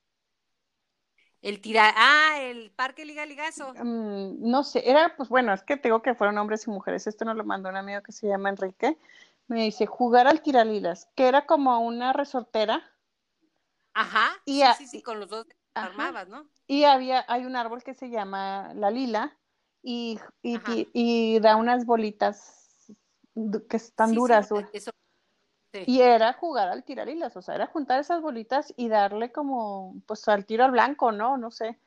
El tira, ah, el Parque Liga Ligazo. Mm, no sé, era, pues bueno, es que tengo que fueron hombres y mujeres. Esto nos lo mandó un amigo que se llama Enrique. Me dice, jugar al tiralilas, que era como una resortera. Ajá, Y sí, a- sí, sí, con los dos Ajá. armabas, ¿no? Y había, hay un árbol que se llama la lila y, y, y da unas bolitas que están Sí, sí, duras. duras. eso, sí. Y era jugar al tiralilas, o sea, era juntar esas bolitas y darle como, pues al tiro al blanco, ¿no? No sé.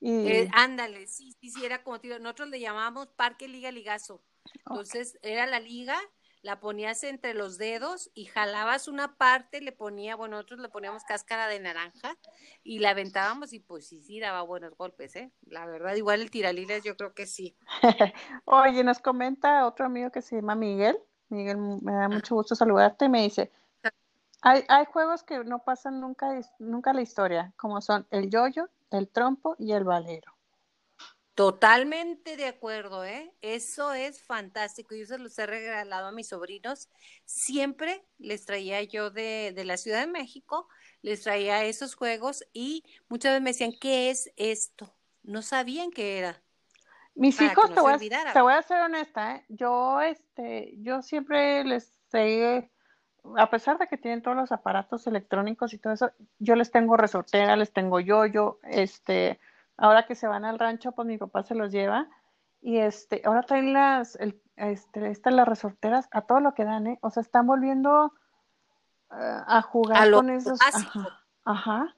Y, Eh, ándale, sí, sí, sí, era como tiro. Nosotros le llamábamos Parque Liga Ligazo. Entonces, era la liga, la ponías entre los dedos y jalabas una parte, le ponía, bueno, nosotros le poníamos cáscara de naranja y la aventábamos y pues sí, sí, daba buenos golpes, ¿eh? La verdad, igual el tiralilas yo creo que sí. Oye, nos comenta otro amigo que se llama Miguel. Miguel, me da mucho gusto saludarte y me dice, hay, hay juegos que no pasan nunca, nunca la historia, como son el yoyo, el trompo y el valero. Totalmente de acuerdo, ¿eh? Eso es fantástico. Yo se los he regalado a mis sobrinos. Siempre les traía yo de, de la Ciudad de México, les traía esos juegos y muchas veces me decían, ¿qué es esto? No sabían qué era. Mis hijos, te voy, a, te voy a ser honesta, ¿eh? Yo, este, yo siempre les sé, a pesar de que tienen todos los aparatos electrónicos y todo eso, yo les tengo resortera, les tengo yoyo, este, ahora que se van al rancho, pues mi papá se los lleva y este, ahora traen las, el, este, estas las resorteras a todo lo que dan, ¿eh? O sea, están volviendo eh, a jugar A lo con esos, ajá.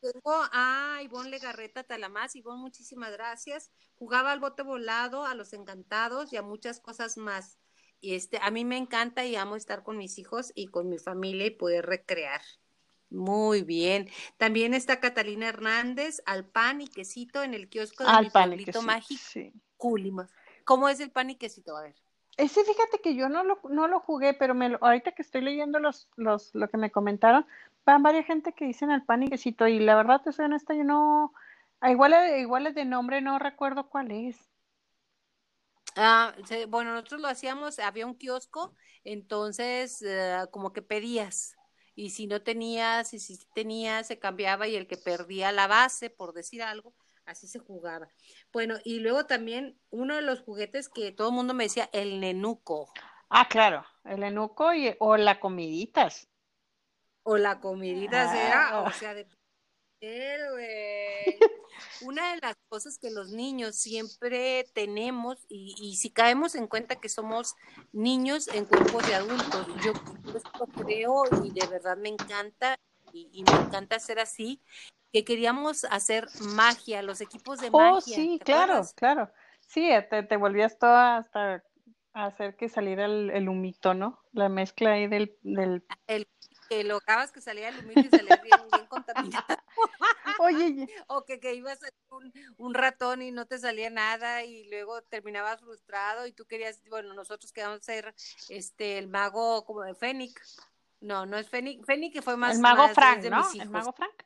Tengo a Ivonne Legarreta Talamás. Ivonne, muchísimas gracias. Jugaba al bote volado, a los encantados y a muchas cosas más. Y este, a mí me encanta y amo estar con mis hijos y con mi familia y poder recrear. Muy bien. También está Catalina Hernández, al pan y quesito en el kiosco de mi Al pan y quesito, mágico, sí. ¿Cómo es el pan y quesito? A ver. Ese fíjate que yo no lo, no lo jugué, pero me lo- ahorita que estoy leyendo los, los, lo que me comentaron, van varias gente que dicen al pan y quesito, y la verdad te soy honesta, yo no, a igual, igual de nombre no recuerdo cuál es. Ah, bueno, nosotros lo hacíamos, había un kiosco, entonces eh, como que pedías y si no tenías y si tenías se cambiaba y el que perdía la base, por decir algo, así se jugaba. Bueno, y luego también uno de los juguetes que todo el mundo me decía, el nenuco Ah, claro, el enuco y, o la comiditas. O la comidita era, o Ah. sea, de güey. Una de las cosas que los niños siempre tenemos, y, y si caemos en cuenta que somos niños en cuerpos de adultos, yo esto creo y de verdad me encanta, y, y me encanta ser así, que queríamos hacer magia, los equipos de Oh, magia. sí, ¿te claro, acuerdas? claro. Sí, te, te volvías toda hasta hacer que saliera el, el humito, ¿no? La mezcla ahí del, del... El que lograbas que salía el humito y salía bien, bien contaminado. Oye, O que, que ibas a un, un ratón y no te salía nada y luego terminabas frustrado y tú querías, bueno, nosotros queríamos ser este el mago como de Fénix. No, no es Fénix, Fénix que fue más el mago más Frank, de ¿no? mis El mago Frank.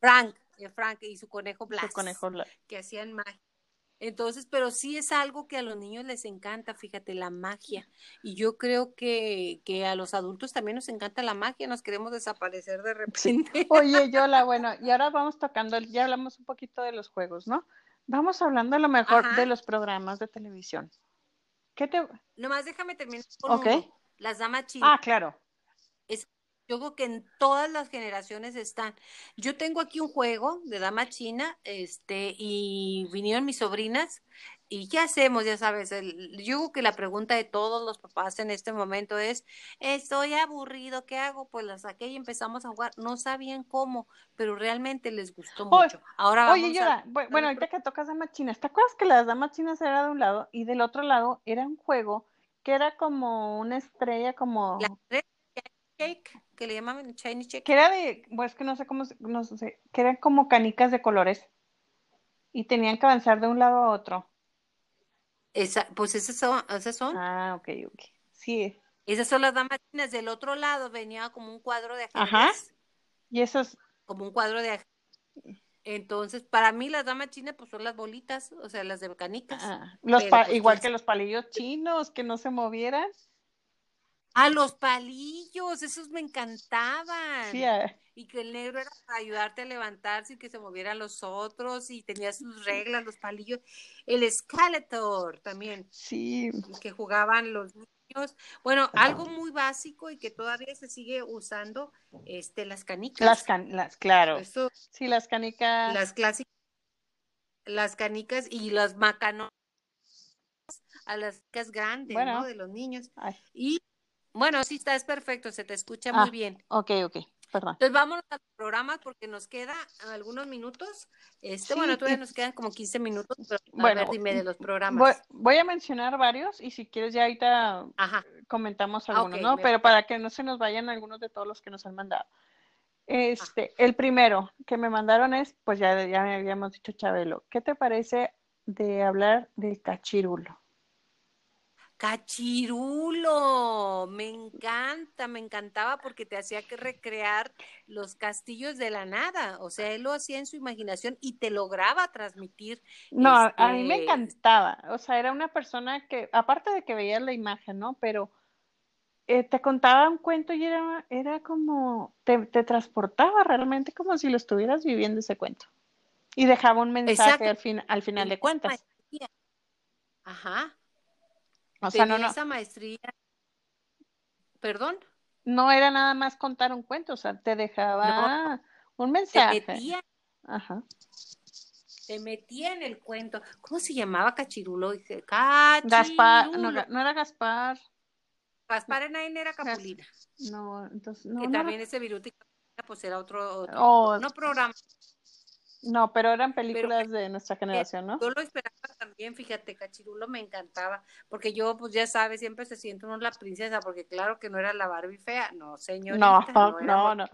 Frank, eh, Frank y su conejo Blas, Su conejo Blas. que hacían magia. Entonces, pero sí es algo que a los niños les encanta, fíjate, la magia. Y yo creo que, que a los adultos también nos encanta la magia, nos queremos desaparecer de repente. Oye, Yola, bueno, y ahora vamos tocando, ya hablamos un poquito de los juegos, ¿no? Vamos hablando a lo mejor Ajá. de los programas de televisión. ¿Qué te...? Nomás déjame terminar con uno. Las damas chinas. Ah, claro. Yo creo que en todas las generaciones están. Yo tengo aquí un juego de dama china, este, y vinieron mis sobrinas, y ¿qué hacemos? Ya sabes, el- yo creo que la pregunta de todos los papás en este momento es, estoy aburrido, ¿qué hago? Pues la saqué y empezamos a jugar. No sabían cómo, pero realmente les gustó mucho. Ahora vamos Oye, a... Yola, bu- bueno, ahorita que tocas damas chinas, ¿te acuerdas que las damas chinas era de un lado y del otro lado era un juego que era como una estrella, como... La shake, que le llamaban Chinese shake. que era de, pues es que no sé cómo, no sé, que eran como canicas de colores y tenían que avanzar de un lado a otro. Esa, pues esas son, esas son. Ah, ok, ok. Sí, Esas son las damas chinas. Del otro lado venía como un cuadro de ajedrez. Ajá. y esos, Como un cuadro de ajedrez. Entonces, para mí las damas chinas pues son las bolitas, o sea, las de canicas. ah, los Pero, pues, igual quién que los palillos chinos, que no se movieran. Ah, los palillos, esos me encantaban. Sí, ah, y que el negro era para ayudarte a levantarse y que se movieran los otros y tenía sus reglas, los palillos. El Skeletor también. Sí. Que jugaban los niños. Bueno, algo muy básico y que todavía se sigue usando, este, las canicas. Las, canicas, claro. sí, las canicas. Las clásicas. Las canicas y las macanos a las canicas grandes, ¿no? De los niños. Y bueno, sí, está, es perfecto, se te escucha muy ah, bien. Ok, ok. Perdón. Entonces vámonos al programa porque nos queda algunos minutos. Este, bueno, todavía nos quedan como 15 minutos, pero bueno, a ver, dime de los programas. Voy, a mencionar varios y si quieres ya ahorita comentamos ah, algunos, ¿no? Pero para que no se nos vayan algunos de todos los que nos han mandado. Este, el primero que me mandaron es, pues ya, ya habíamos dicho Chabelo, ¿qué te parece de hablar del cachirulo? Cachirulo, me encanta, me encantaba porque te hacía que recrear los castillos de la nada, o sea, él lo hacía en su imaginación y te lograba transmitir. No, a mí me este encantaba, o sea, era una persona que, aparte de que veías la imagen, ¿no? Pero eh, te contaba un cuento y era, era como, te, transportaba realmente como si lo estuvieras viviendo ese cuento. Y dejaba un mensaje al, fin, al final de cuentas. Ajá. O sea, no, no. Esa maestría. ¿Perdón? No era nada más contar un cuento, o sea, te dejaba un mensaje. Te metía, Ajá. Te metía en el cuento. ¿Cómo se llamaba Cachirulo? Dice, Cachirulo. Gaspar, no, no era Gaspar. Gaspar en era Capulina. No, entonces no. Que también ese Viruti pues era otro, otro oh, no programa. No, pero eran películas de nuestra generación, ¿no? Yo lo esperaba también, fíjate, Cachirulo me encantaba, porque yo, pues ya sabes, siempre se siente uno la princesa, porque claro que no era la Barbie fea, no, señorita. No, no, no,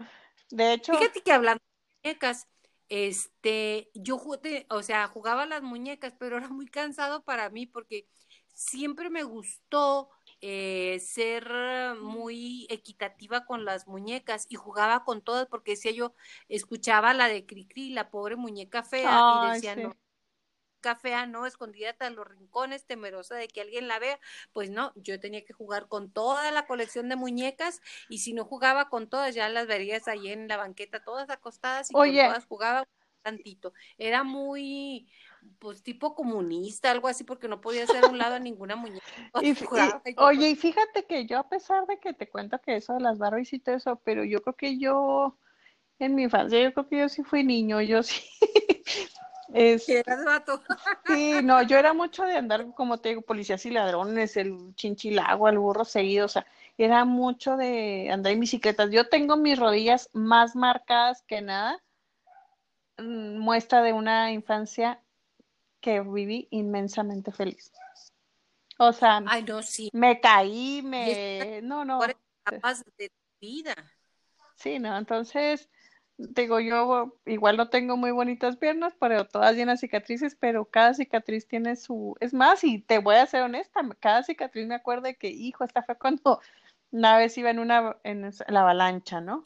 De hecho. Fíjate que hablando de muñecas, este, yo jugué, o sea, jugaba las muñecas, pero era muy cansado para mí, porque siempre me gustó eh, ser muy equitativa con las muñecas y jugaba con todas porque decía yo, escuchaba la de Cricri, la pobre muñeca fea, y decía, no, fea, no, escondida hasta los rincones, temerosa de que alguien la vea, pues no, yo tenía que jugar con toda la colección de muñecas y si no jugaba con todas, ya las verías ahí en la banqueta, todas acostadas y con todas jugaba tantito. Era muy, pues tipo comunista, algo así, porque no podía hacer un lado a ninguna muñeca. oye, y fíjate que yo, a pesar de que te cuento que eso de las Barbies y todo eso, pero yo creo que yo, en mi infancia, yo creo que yo sí fui niño, yo sí. es, eras vato. sí, no, yo era mucho de andar, como te digo, policías y ladrones, el chinchilagua, el burro seguido, o sea, era mucho de andar en bicicletas. Yo tengo mis rodillas más marcadas que nada, mm, muestra de una infancia que viví inmensamente feliz. O sea, me caí, me... No, no. de vida. Sí, no, entonces, digo, yo igual no tengo muy bonitas piernas, pero todas llenas de cicatrices, pero cada cicatriz tiene su... Es más, y te voy a ser honesta, cada cicatriz me acuerdo de que, hijo, esta fue cuando una vez iba en una, en la avalancha, ¿no?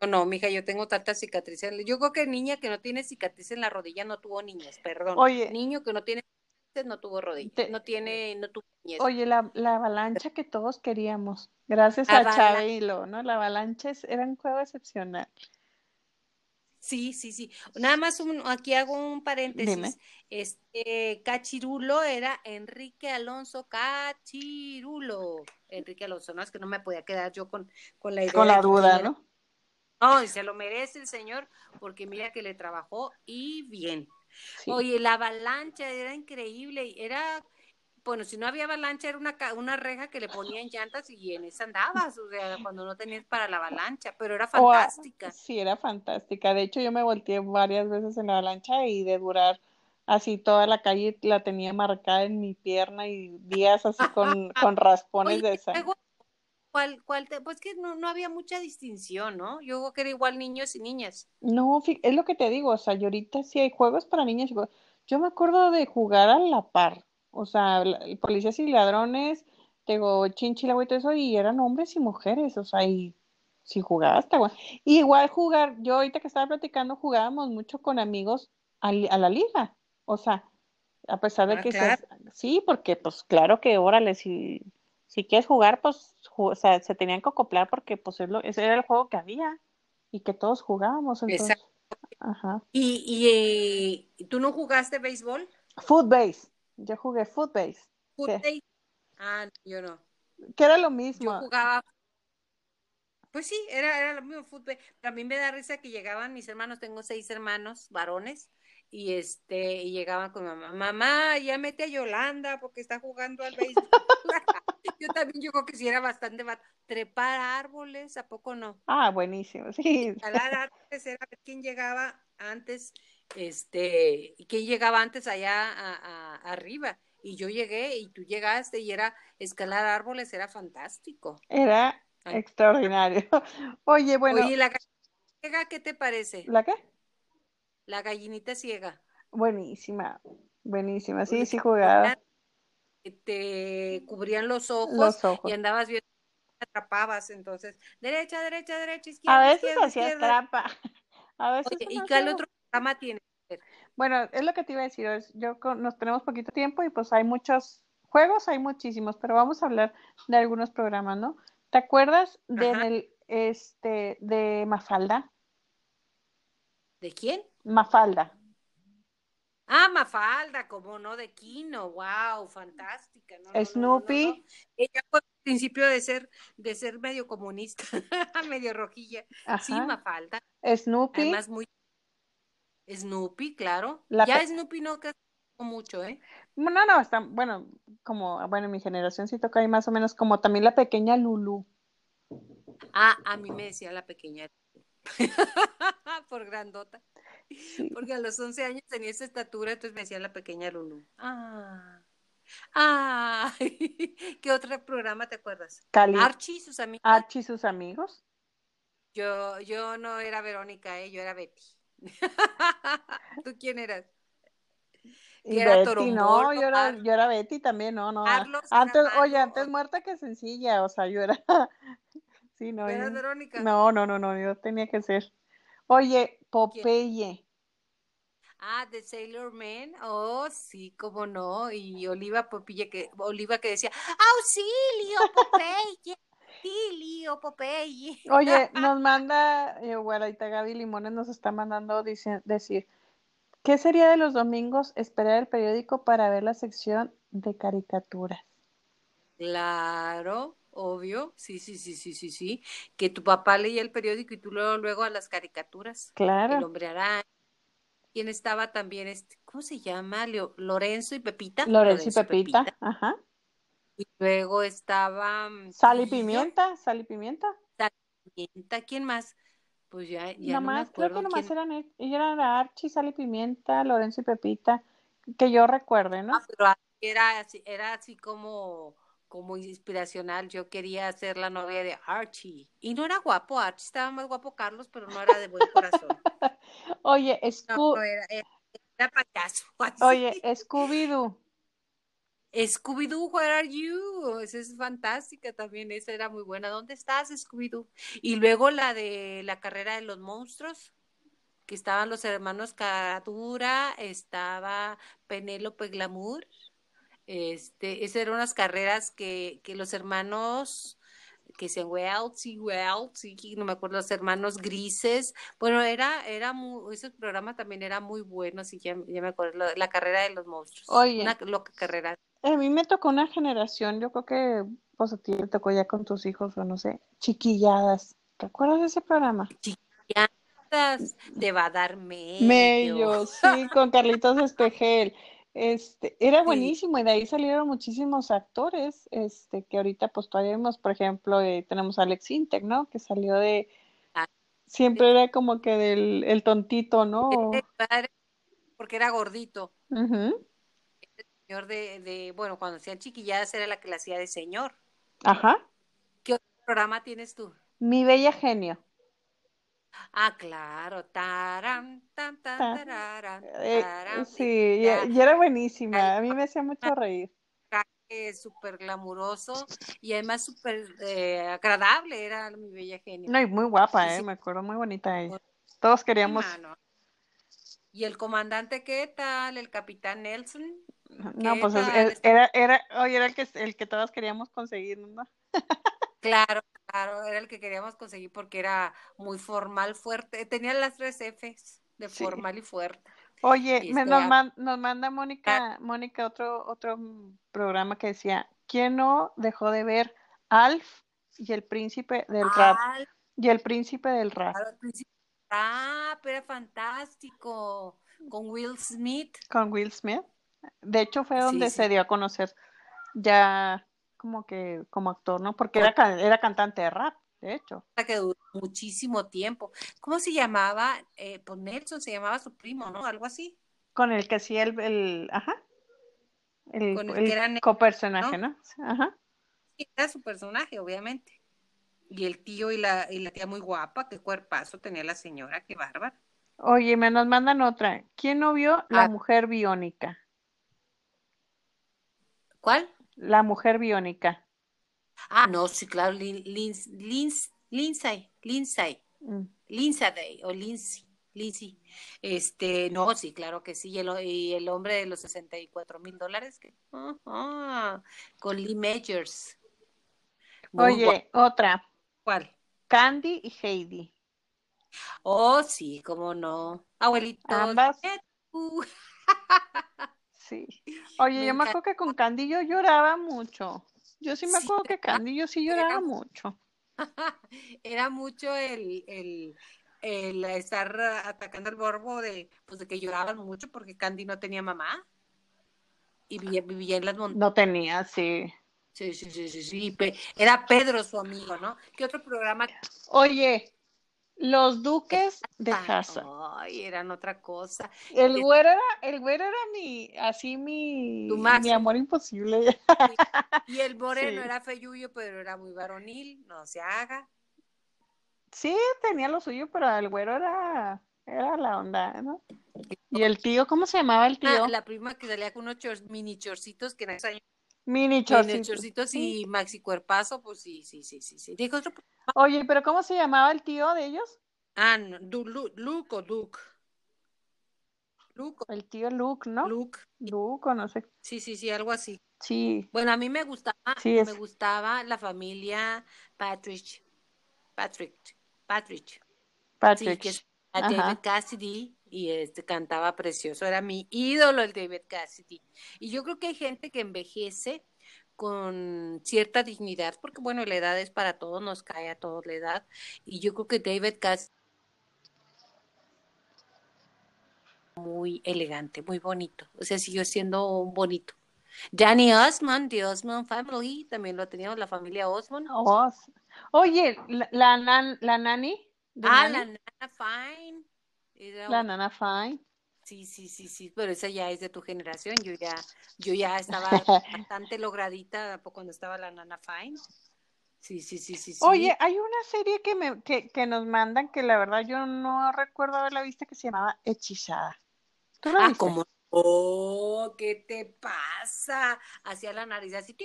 No, no, mija, yo tengo tantas cicatrices. Yo creo que niña que no tiene cicatriz en la rodilla no tuvo niñas, perdón. Oye. Niño que no tiene cicatrices no tuvo rodilla, no tiene, no tuvo niñas. Oye, la, la avalancha que todos queríamos, gracias a Chabelo, ¿no? La avalancha era un juego excepcional. Sí, sí, sí. Nada más aquí hago un paréntesis. Este Cachirulo era Enrique Alonso Cachirulo. Enrique Alonso, no es que no me podía quedar yo con, con la idea. Con la duda, ¿no? No, y se lo merece el señor porque mira que le trabajó y bien. Oye, la avalancha era increíble, era, bueno, si no había avalancha era una, una reja que le ponían llantas y en esa andabas, o sea, cuando no tenías para la avalancha, pero era fantástica. sí, era fantástica. De hecho, yo me volteé varias veces en la avalancha y de durar así toda la calle la tenía marcada en mi pierna y días así con, con raspones de sangre cuál, cuál pues que no, no había mucha distinción, ¿no? Yo creo que era igual niños y niñas. No, es lo que te digo, o sea, y ahorita sí hay juegos para niñas. Yo me acuerdo de jugar a la par, o sea, policías y ladrones, digo, chinchila, y todo eso, y eran hombres y mujeres, o sea, y si jugabas, está bueno. igual jugar, yo ahorita que estaba platicando, jugábamos mucho con amigos a, la liga, o sea, a pesar de ah, que sí, porque pues claro que órale, si, si quieres jugar, pues o sea, se tenían que acoplar porque pues ese era el juego que había. y que todos jugábamos. Entonces, Exacto. ajá. ¿Y, y eh, tú no jugaste béisbol? Footbase. Yo jugué footbase. ¿Footbase? Ah, yo no. Que era lo mismo. Yo jugaba. Pues sí, era, era lo mismo fútbol. Mí me da risa que llegaban mis hermanos, tengo seis hermanos varones, y este, y llegaban con mamá, mamá, ya mete a Yolanda porque está jugando al béisbol. yo también yo creo que sí era bastante vato. trepar árboles, ¿a poco no? Ah, buenísimo, sí. Escalar árboles era ver quién llegaba antes, este, quién llegaba antes allá a, a, arriba. Y yo llegué y tú llegaste y era escalar árboles, era fantástico. Era Ay. extraordinario. Oye, bueno. Oye, la gallinita ciega, ¿qué te parece? ¿La qué? La gallinita ciega. Buenísima, buenísima. Sí, Donde sí jugaba. Te cubrían los ojos, Los ojos. y andabas viendo, atrapabas, entonces, derecha, derecha, derecha, izquierda, A veces izquierda, hacía izquierda. trampa. A veces Oye, ¿y cuál hacía- otro tiene? Bueno, es lo que te iba a decir. Yo con- nos tenemos poquito tiempo y pues hay muchos juegos, hay muchísimos, pero vamos a hablar de algunos programas, ¿no? ¿Te acuerdas de el, este de Mafalda? ¿De quién? Mafalda. Ah, Mafalda, como no, de Kino, wow, fantástica. No, no, no, no, no, Snoopy. no. Ella fue al principio de ser, de ser medio comunista, medio rojilla. Sí. Mafalda. Snoopy. Además, muy. Snoopy, claro. La ya Snoopy no que mucho, ¿eh? No, no, está, bueno, como, bueno, en mi generación sí toca ahí más o menos como también la pequeña Lulu. Ah, a mí me decía la pequeña. Por grandota. Sí. Porque a los 11 años tenía esa estatura, entonces me decía la pequeña Lulu. Ah. Ah. ¿Qué otro programa te acuerdas? Cali, Archie y sus amigos. Archie y sus amigos. Yo, yo no era Verónica, ¿eh? yo era Betty. ¿Tú quién eras? Y era Betty, no, yo era, yo era Betty también, no, no. Antes, oye, antes muerta que sencilla, o sea, yo era, sí, no, ¿Tú eras yo- Verónica? no, no, no, no, yo tenía que ser. Oye, Popeye, Ah, de Sailor Man. Oh, sí, cómo no. Y Oliva Popeye que, Oliva que decía, ¡Auxilio, Popeye! ¡Auxilio, Popeye! oye, nos manda, eh, Guaraita Gaby Limones nos está mandando dice- decir, ¿qué sería de los domingos esperar el periódico para ver la sección de caricaturas? Claro, obvio. Sí, sí, sí, sí, sí, sí. Que tu papá leía el periódico y tú luego, luego a las caricaturas. El Claro, hombre araña. ¿Quién estaba también? Este, ¿Cómo se llama? Leo- Lorenzo y Pepita. Lorenzo y Pepita, ajá. Y luego estaba mm, Sal y pimienta, sal y pimienta. Pimienta. ¿Quién más? Pues ya, ya no me Nomás, creo que nomás quién. eran, e- eran Archie, Sal y Pimienta, Lorenzo y Pepita, que yo recuerde, ¿no? Ah, pero era así, era así como, como inspiracional. Yo quería ser la novia de Archie. Y no era guapo Archie, estaba más guapo Carlos, pero no era de buen corazón. Oye, No, Sco- no era, era, era payaso. así. oye, Scooby-Doo, Scooby-Doo, where are you? Esa es fantástica también, esa era muy buena. ¿Dónde estás, Scooby-Doo? Y luego la de la carrera de los monstruos, que estaban los hermanos Caradura, estaba Penélope Glamour. Este, esas eran unas carreras que, que los hermanos que se Welty, Welty, no me acuerdo, los hermanos grises. Bueno, era, era muy, ese programa también era muy bueno, así ya, ya me acuerdo, la, la carrera de los monstruos. Oye. Una loca carrera. A mí me tocó una generación, yo creo que pues a ti te tocó ya con tus hijos o no sé, chiquilladas. ¿Te acuerdas de ese programa? Te va a dar medio. Mello, sí, con Carlitos Espejel. Este, era Sí. buenísimo y de ahí salieron muchísimos actores, este, que ahorita pues todavía vemos, por ejemplo, eh, tenemos a Alex Intec, ¿no? Que salió de, Ah, siempre era como que del el tontito, ¿no? Porque era gordito. Ujú. Señor de, de, bueno, cuando hacían chiquilladas era la que la hacía de señor. Ajá. ¿Qué otro programa tienes tú? Mi bella genio. Ah, claro. Taran, tan, tan, Ta- tararan, Eh, sí, y, ya. y era buenísima, a mí me hacía mucho reír. súper glamuroso y además súper eh, agradable era mi bella genio. No, y muy guapa, Sí, ¿eh? sí. Me acuerdo muy bonita ella. Todos queríamos, Mano. ¿Y el comandante qué tal? ¿El capitán Nelson? No, ¿Qué pues es- era, era, oye, era el que, el que todos queríamos conseguir, ¿no? Claro, Claro, era el que queríamos conseguir porque era muy formal, fuerte. Tenía las tres Fs de Sí. formal y fuerte. Oye, Y me, nos, man- nos manda Mónica, Mónica otro, otro programa que decía, ¿quién no dejó de ver Alf y el príncipe del rap? Y el príncipe del rap claro, al principio- Ah, pero era fantástico. Con Will Smith. con Will Smith. De hecho, fue donde Sí, se sí. dio a conocer ya como que como actor, ¿no? Porque era, era cantante de rap, de hecho. que duró muchísimo tiempo. ¿Cómo se llamaba? Eh, pues Nelson se llamaba su primo, ¿no? Algo así. Con el que hacía el, el ajá, el, Con el el que era copersonaje, ¿no? Ajá. Sí, Era su personaje, obviamente. Y el tío y la, y la tía muy guapa, qué cuerpazo tenía la señora, qué bárbara. Oye, me nos mandan otra. ¿Quién no vio La Ah. mujer biónica? ¿Cuál? La mujer biónica. Ah, no, sí, claro, Lin, Lin- Lin- Lindsay, Lindsay, Mm. Lindsay o Lindsay, Lindsay. Este, no, sí, claro que sí. Y el, y el hombre de los 64 mil dólares, que, ajá, con Lee Majors. Oye, otra. ¿Cuál? Candy y Heidi. Oh, sí, cómo no. Abuelito. Ambas. Sí. Oye, Me yo me acuerdo que con Candy yo lloraba mucho. Yo sí me Sí, acuerdo que yo sí lloraba mu- mucho. Era mucho el, el, el estar atacando al borbo de, pues de que lloraban mucho porque Candy no tenía mamá y vivía, vivía en las montañas. No tenía, sí. Sí, sí, sí, sí, sí. Era Pedro su amigo, ¿no? ¿Qué otro programa? Oye, los duques de Haza. Ay, eran otra cosa. El güero era, el güero era mi, así mi, mi amor imposible. Y el moreno Sí. era feyuyo, pero era muy varonil, no se haga. Sí, tenía lo suyo, pero el güero era, era la onda, ¿no? Y el tío, ¿cómo se llamaba el tío? Ah, la prima que salía con unos chor- mini chorcitos que en esos años Mini mini chorcito. chorcitos y maxi cuerpazo, pues sí, sí, sí, sí, sí. Dijo otro Oye, pero ¿cómo se llamaba el tío de ellos? Ah, no, Du- Lu- Luke o Duke. Luke, El tío Luke, ¿no? Luke. Luke, o no sé. Sí, sí, sí, algo así. Sí, Bueno, a mí me gustaba, Sí, me gustaba la familia Patrick. Patrick. Patrick. Sí, Patrick. que es. David Cassidy y este cantaba precioso. Era mi ídolo el David Cassidy. Y yo creo que hay gente que envejece con cierta dignidad, porque bueno, la edad es para todos, nos cae a todos la edad. Y yo creo que David Cassidy muy elegante, muy bonito. O sea, siguió siendo un bonito. Danny Osmond, The Osmond Family, también lo teníamos, la familia Osmond. S- Oye, la, la, nan- la nani. de Ah, Nani, la Nana Fine. Era la nana Fine. Sí, sí, sí, sí, pero esa ya es de tu generación. Yo ya, yo ya estaba bastante logradita cuando estaba la Nana Fine. Sí, sí, sí, sí, sí. Oye, hay una serie que, me, que, que nos mandan que la verdad yo no recuerdo haberla visto que se llamaba Hechizada. ¿Tú la ah, viste? como oh, ¿qué te pasa? Hacía la nariz así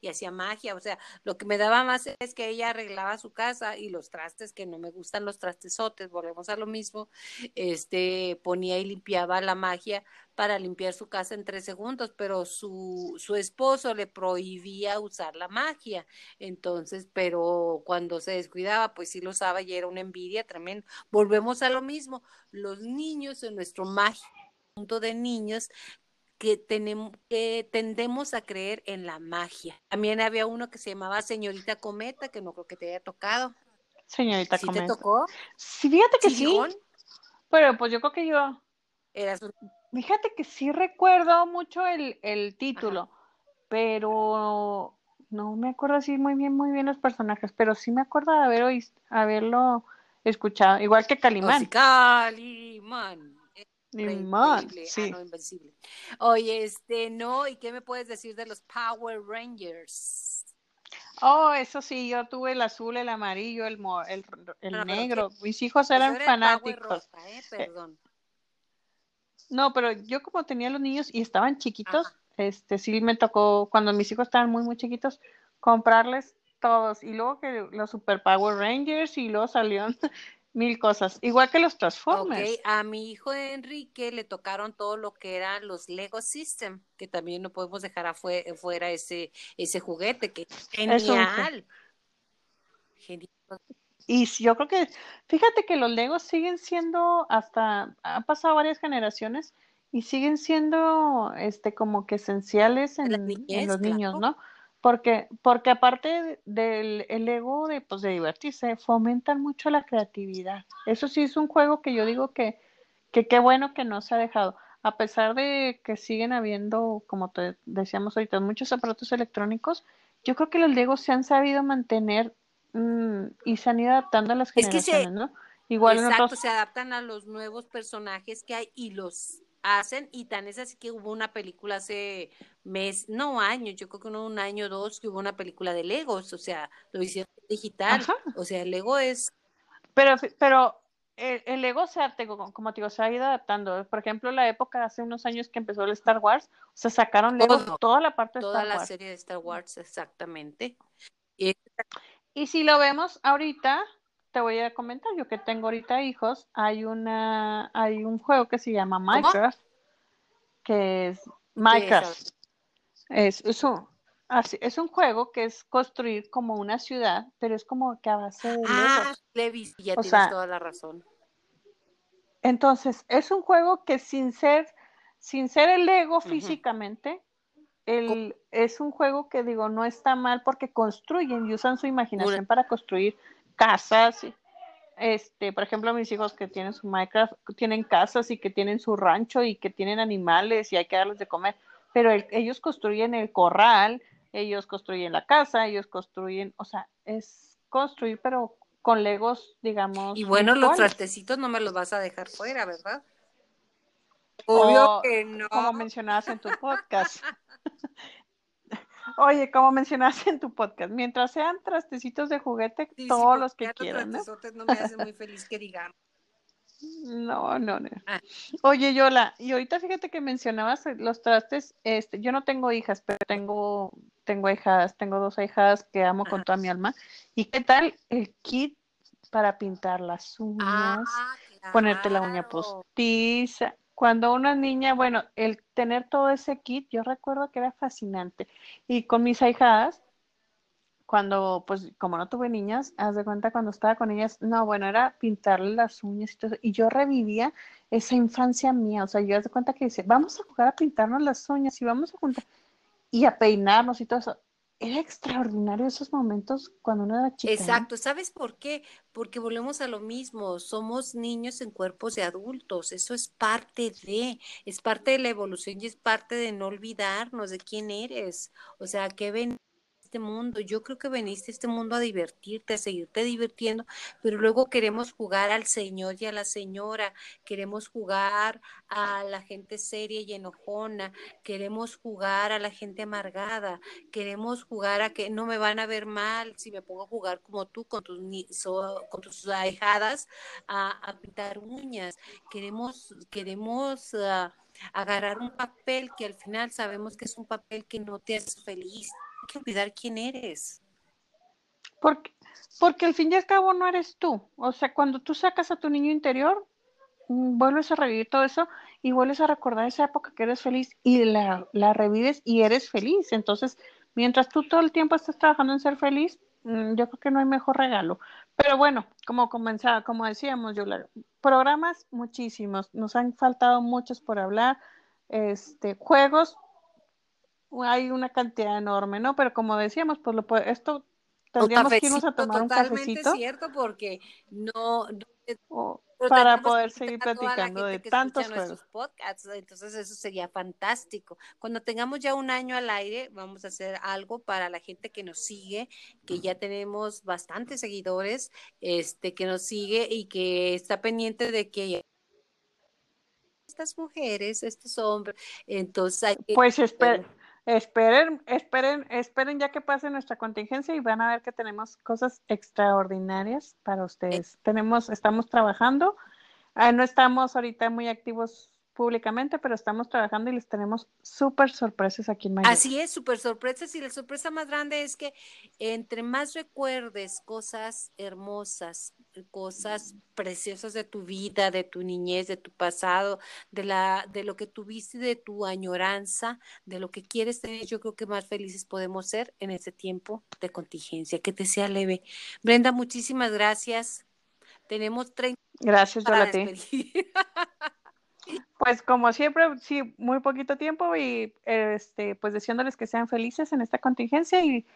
y hacía magia. O sea, lo que me daba más es que ella arreglaba su casa y los trastes, que no me gustan los trastesotes, volvemos a lo mismo, este ponía y limpiaba la magia para limpiar su casa en tres segundos, pero su, su esposo le prohibía usar la magia. Entonces, pero cuando se descuidaba, pues sí lo usaba y era una envidia tremenda. Volvemos a lo mismo, los niños en nuestro mágico mundo de niños que tenemos que tendemos a creer en la magia. También había uno que se llamaba Señorita Cometa, que no creo que te haya tocado. Señorita ¿Sí te Cometa. tocó? Sí, fíjate que sí, pero pues yo creo que yo, Eras fíjate que sí recuerdo mucho el, el título, pero no me acuerdo así muy bien, muy bien los personajes, pero sí me acuerdo de haber oís- haberlo escuchado, igual que Calimán. Calimán. Ah, sí. no, invencible. Oye, este, no, ¿y qué me puedes decir de los Power Rangers? Oh, eso sí, yo tuve el azul, el amarillo, el, mo- el, el No, pero negro. Mis hijos eran fanáticos. Rosa, ¿eh? Perdón. No, pero yo como tenía los niños y estaban chiquitos, Ajá. este sí me tocó, cuando mis hijos estaban muy, muy chiquitos, comprarles todos. Y luego que los Super Power Rangers y luego salieron mil cosas. Igual que los Transformers. A mi hijo Enrique le tocaron todo lo que eran los Lego System, que también no podemos dejar afue- afuera ese, ese juguete, que es Es un genial. Y yo creo que, fíjate que los Legos siguen siendo, hasta, han pasado varias generaciones y siguen siendo, este, como que esenciales en, los niños, ¿no? Porque, porque aparte del el ego de, pues, de divertirse, fomentan mucho la creatividad. Eso sí es un juego que yo digo que, que qué bueno que no se ha dejado. A pesar de que siguen habiendo, como te decíamos ahorita, muchos aparatos electrónicos, yo creo que los Legos se han sabido mantener mm, y se han ido adaptando a las generaciones, ¿no? Igual Exacto, se adaptan a los nuevos personajes que hay y los hacen y tan es así que hubo una película hace mes, no años, yo creo que no un año o dos que hubo una película de Legos, o sea, lo hicieron digital, o sea, el Lego es pero pero el, Lego se como te digo, se ha ido adaptando. Por ejemplo, la época hace unos años que empezó el Star Wars, o sea, sacaron Lego toda la parte de Star Wars. Toda la serie de Star Wars, exactamente. Y, y si lo vemos ahorita, te voy a comentar, yo que tengo ahorita hijos, hay una, hay un juego que se llama Minecraft, que es Minecraft. Es, es, un, es un juego que es construir como una ciudad, pero es como que a base de ah, Levis, ya tienes toda la razón. Entonces, es un juego que sin ser, sin ser el Lego físicamente, el, es un juego que digo, no está mal porque construyen y usan su imaginación para construir casas. Este, por ejemplo, mis hijos que tienen su Minecraft, tienen casas y que tienen su rancho y que tienen animales y hay que darles de comer, pero ellos construyen el corral, ellos construyen la casa, ellos construyen, o sea, es construir, pero con legos, digamos. Y bueno, los trastecitos no me los vas a dejar fuera, ¿verdad? Obvio que no. Como mencionabas en tu podcast. Oye, como mencionaste en tu podcast, mientras sean trastecitos de juguete, todos los que quieran. ¿no? no me hace muy feliz que digamos. No, no, no. Ah. Oye, Yola, y ahorita fíjate que mencionabas los trastes, este, yo no tengo hijas, pero tengo, tengo hijas, tengo dos hijas que amo con toda mi alma. ¿Y qué tal el kit para pintar las uñas, ah, ponerte la uña postiza? Cuando una niña, bueno, el tener todo ese kit, yo recuerdo que era fascinante. Y con mis hijas, cuando, pues, como no tuve niñas, haz de cuenta cuando estaba con ellas, no, bueno, era pintarle las uñas y todo y yo revivía esa infancia mía, o sea, yo haz de cuenta que dice, vamos a jugar a pintarnos las uñas y vamos a juntar y a peinarnos y todo eso. Era extraordinario esos momentos cuando uno era chica. Exacto, ¿sabes por qué? Porque volvemos a lo mismo, somos niños en cuerpos de adultos, eso es parte de, es parte de la evolución y es parte de no olvidarnos de quién eres, o sea, qué ven este mundo. Yo creo que veniste a este mundo a divertirte, a seguirte divirtiendo, pero luego queremos jugar al señor y a la señora, queremos jugar a la gente seria y enojona, queremos jugar a la gente amargada, queremos jugar a que no me van a ver mal si me pongo a jugar como tú con tus, con tus ahijadas a, pintar uñas. Queremos, queremos ah, agarrar un papel que al final sabemos que es un papel que no te hace feliz que olvidar quién eres. Porque, porque al fin y al cabo no eres tú. O sea, cuando tú sacas a tu niño interior, mm, vuelves a revivir todo eso y vuelves a recordar esa época que eres feliz y la, la revives y eres feliz. Entonces, mientras tú todo el tiempo estás trabajando en ser feliz, mm, yo creo que no hay mejor regalo. Pero bueno, como comenzaba, como decíamos, yo programas muchísimos, nos han faltado muchos por hablar, este, juegos, hay una cantidad enorme, ¿no? Pero como decíamos, pues lo esto tendríamos que irnos a tomar un cafecito. cierto, porque no, para poder seguir platicando de tantos juegos. podcasts, entonces eso sería fantástico. Cuando tengamos ya un año al aire, vamos a hacer algo para la gente que nos sigue, que ya tenemos bastantes seguidores, este, que nos sigue y que está pendiente de que estas mujeres, estos hombres, entonces hay que, pues espera Esperen, esperen, esperen ya que pase nuestra contingencia y van a ver que tenemos cosas extraordinarias para ustedes. Tenemos, estamos trabajando, ah, no estamos ahorita muy activos públicamente, pero estamos trabajando y les tenemos súper sorpresas aquí en Miami. Así es, súper sorpresas y la sorpresa más grande es que entre más recuerdes cosas hermosas, cosas preciosas de tu vida, de tu niñez, de tu pasado, de la de lo que tuviste, de tu añoranza, de lo que quieres tener, yo creo que más felices podemos ser en este tiempo de contingencia. Que te sea leve. Brenda, muchísimas gracias. Tenemos 30 Gracias, para Pues como siempre, sí, muy poquito tiempo y este, pues deseándoles que sean felices en esta contingencia y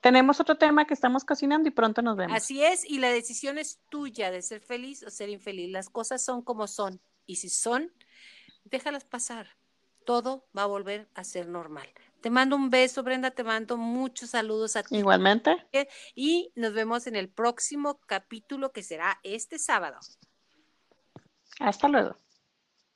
tenemos otro tema que estamos cocinando y pronto nos vemos. Así es, y la decisión es tuya de ser feliz o ser infeliz. Las cosas son como son y si son, déjalas pasar. Todo va a volver a ser normal. Te mando un beso, Brenda, te mando muchos saludos a ti. Igualmente. Y nos vemos en el próximo capítulo que será este sábado. Hasta luego.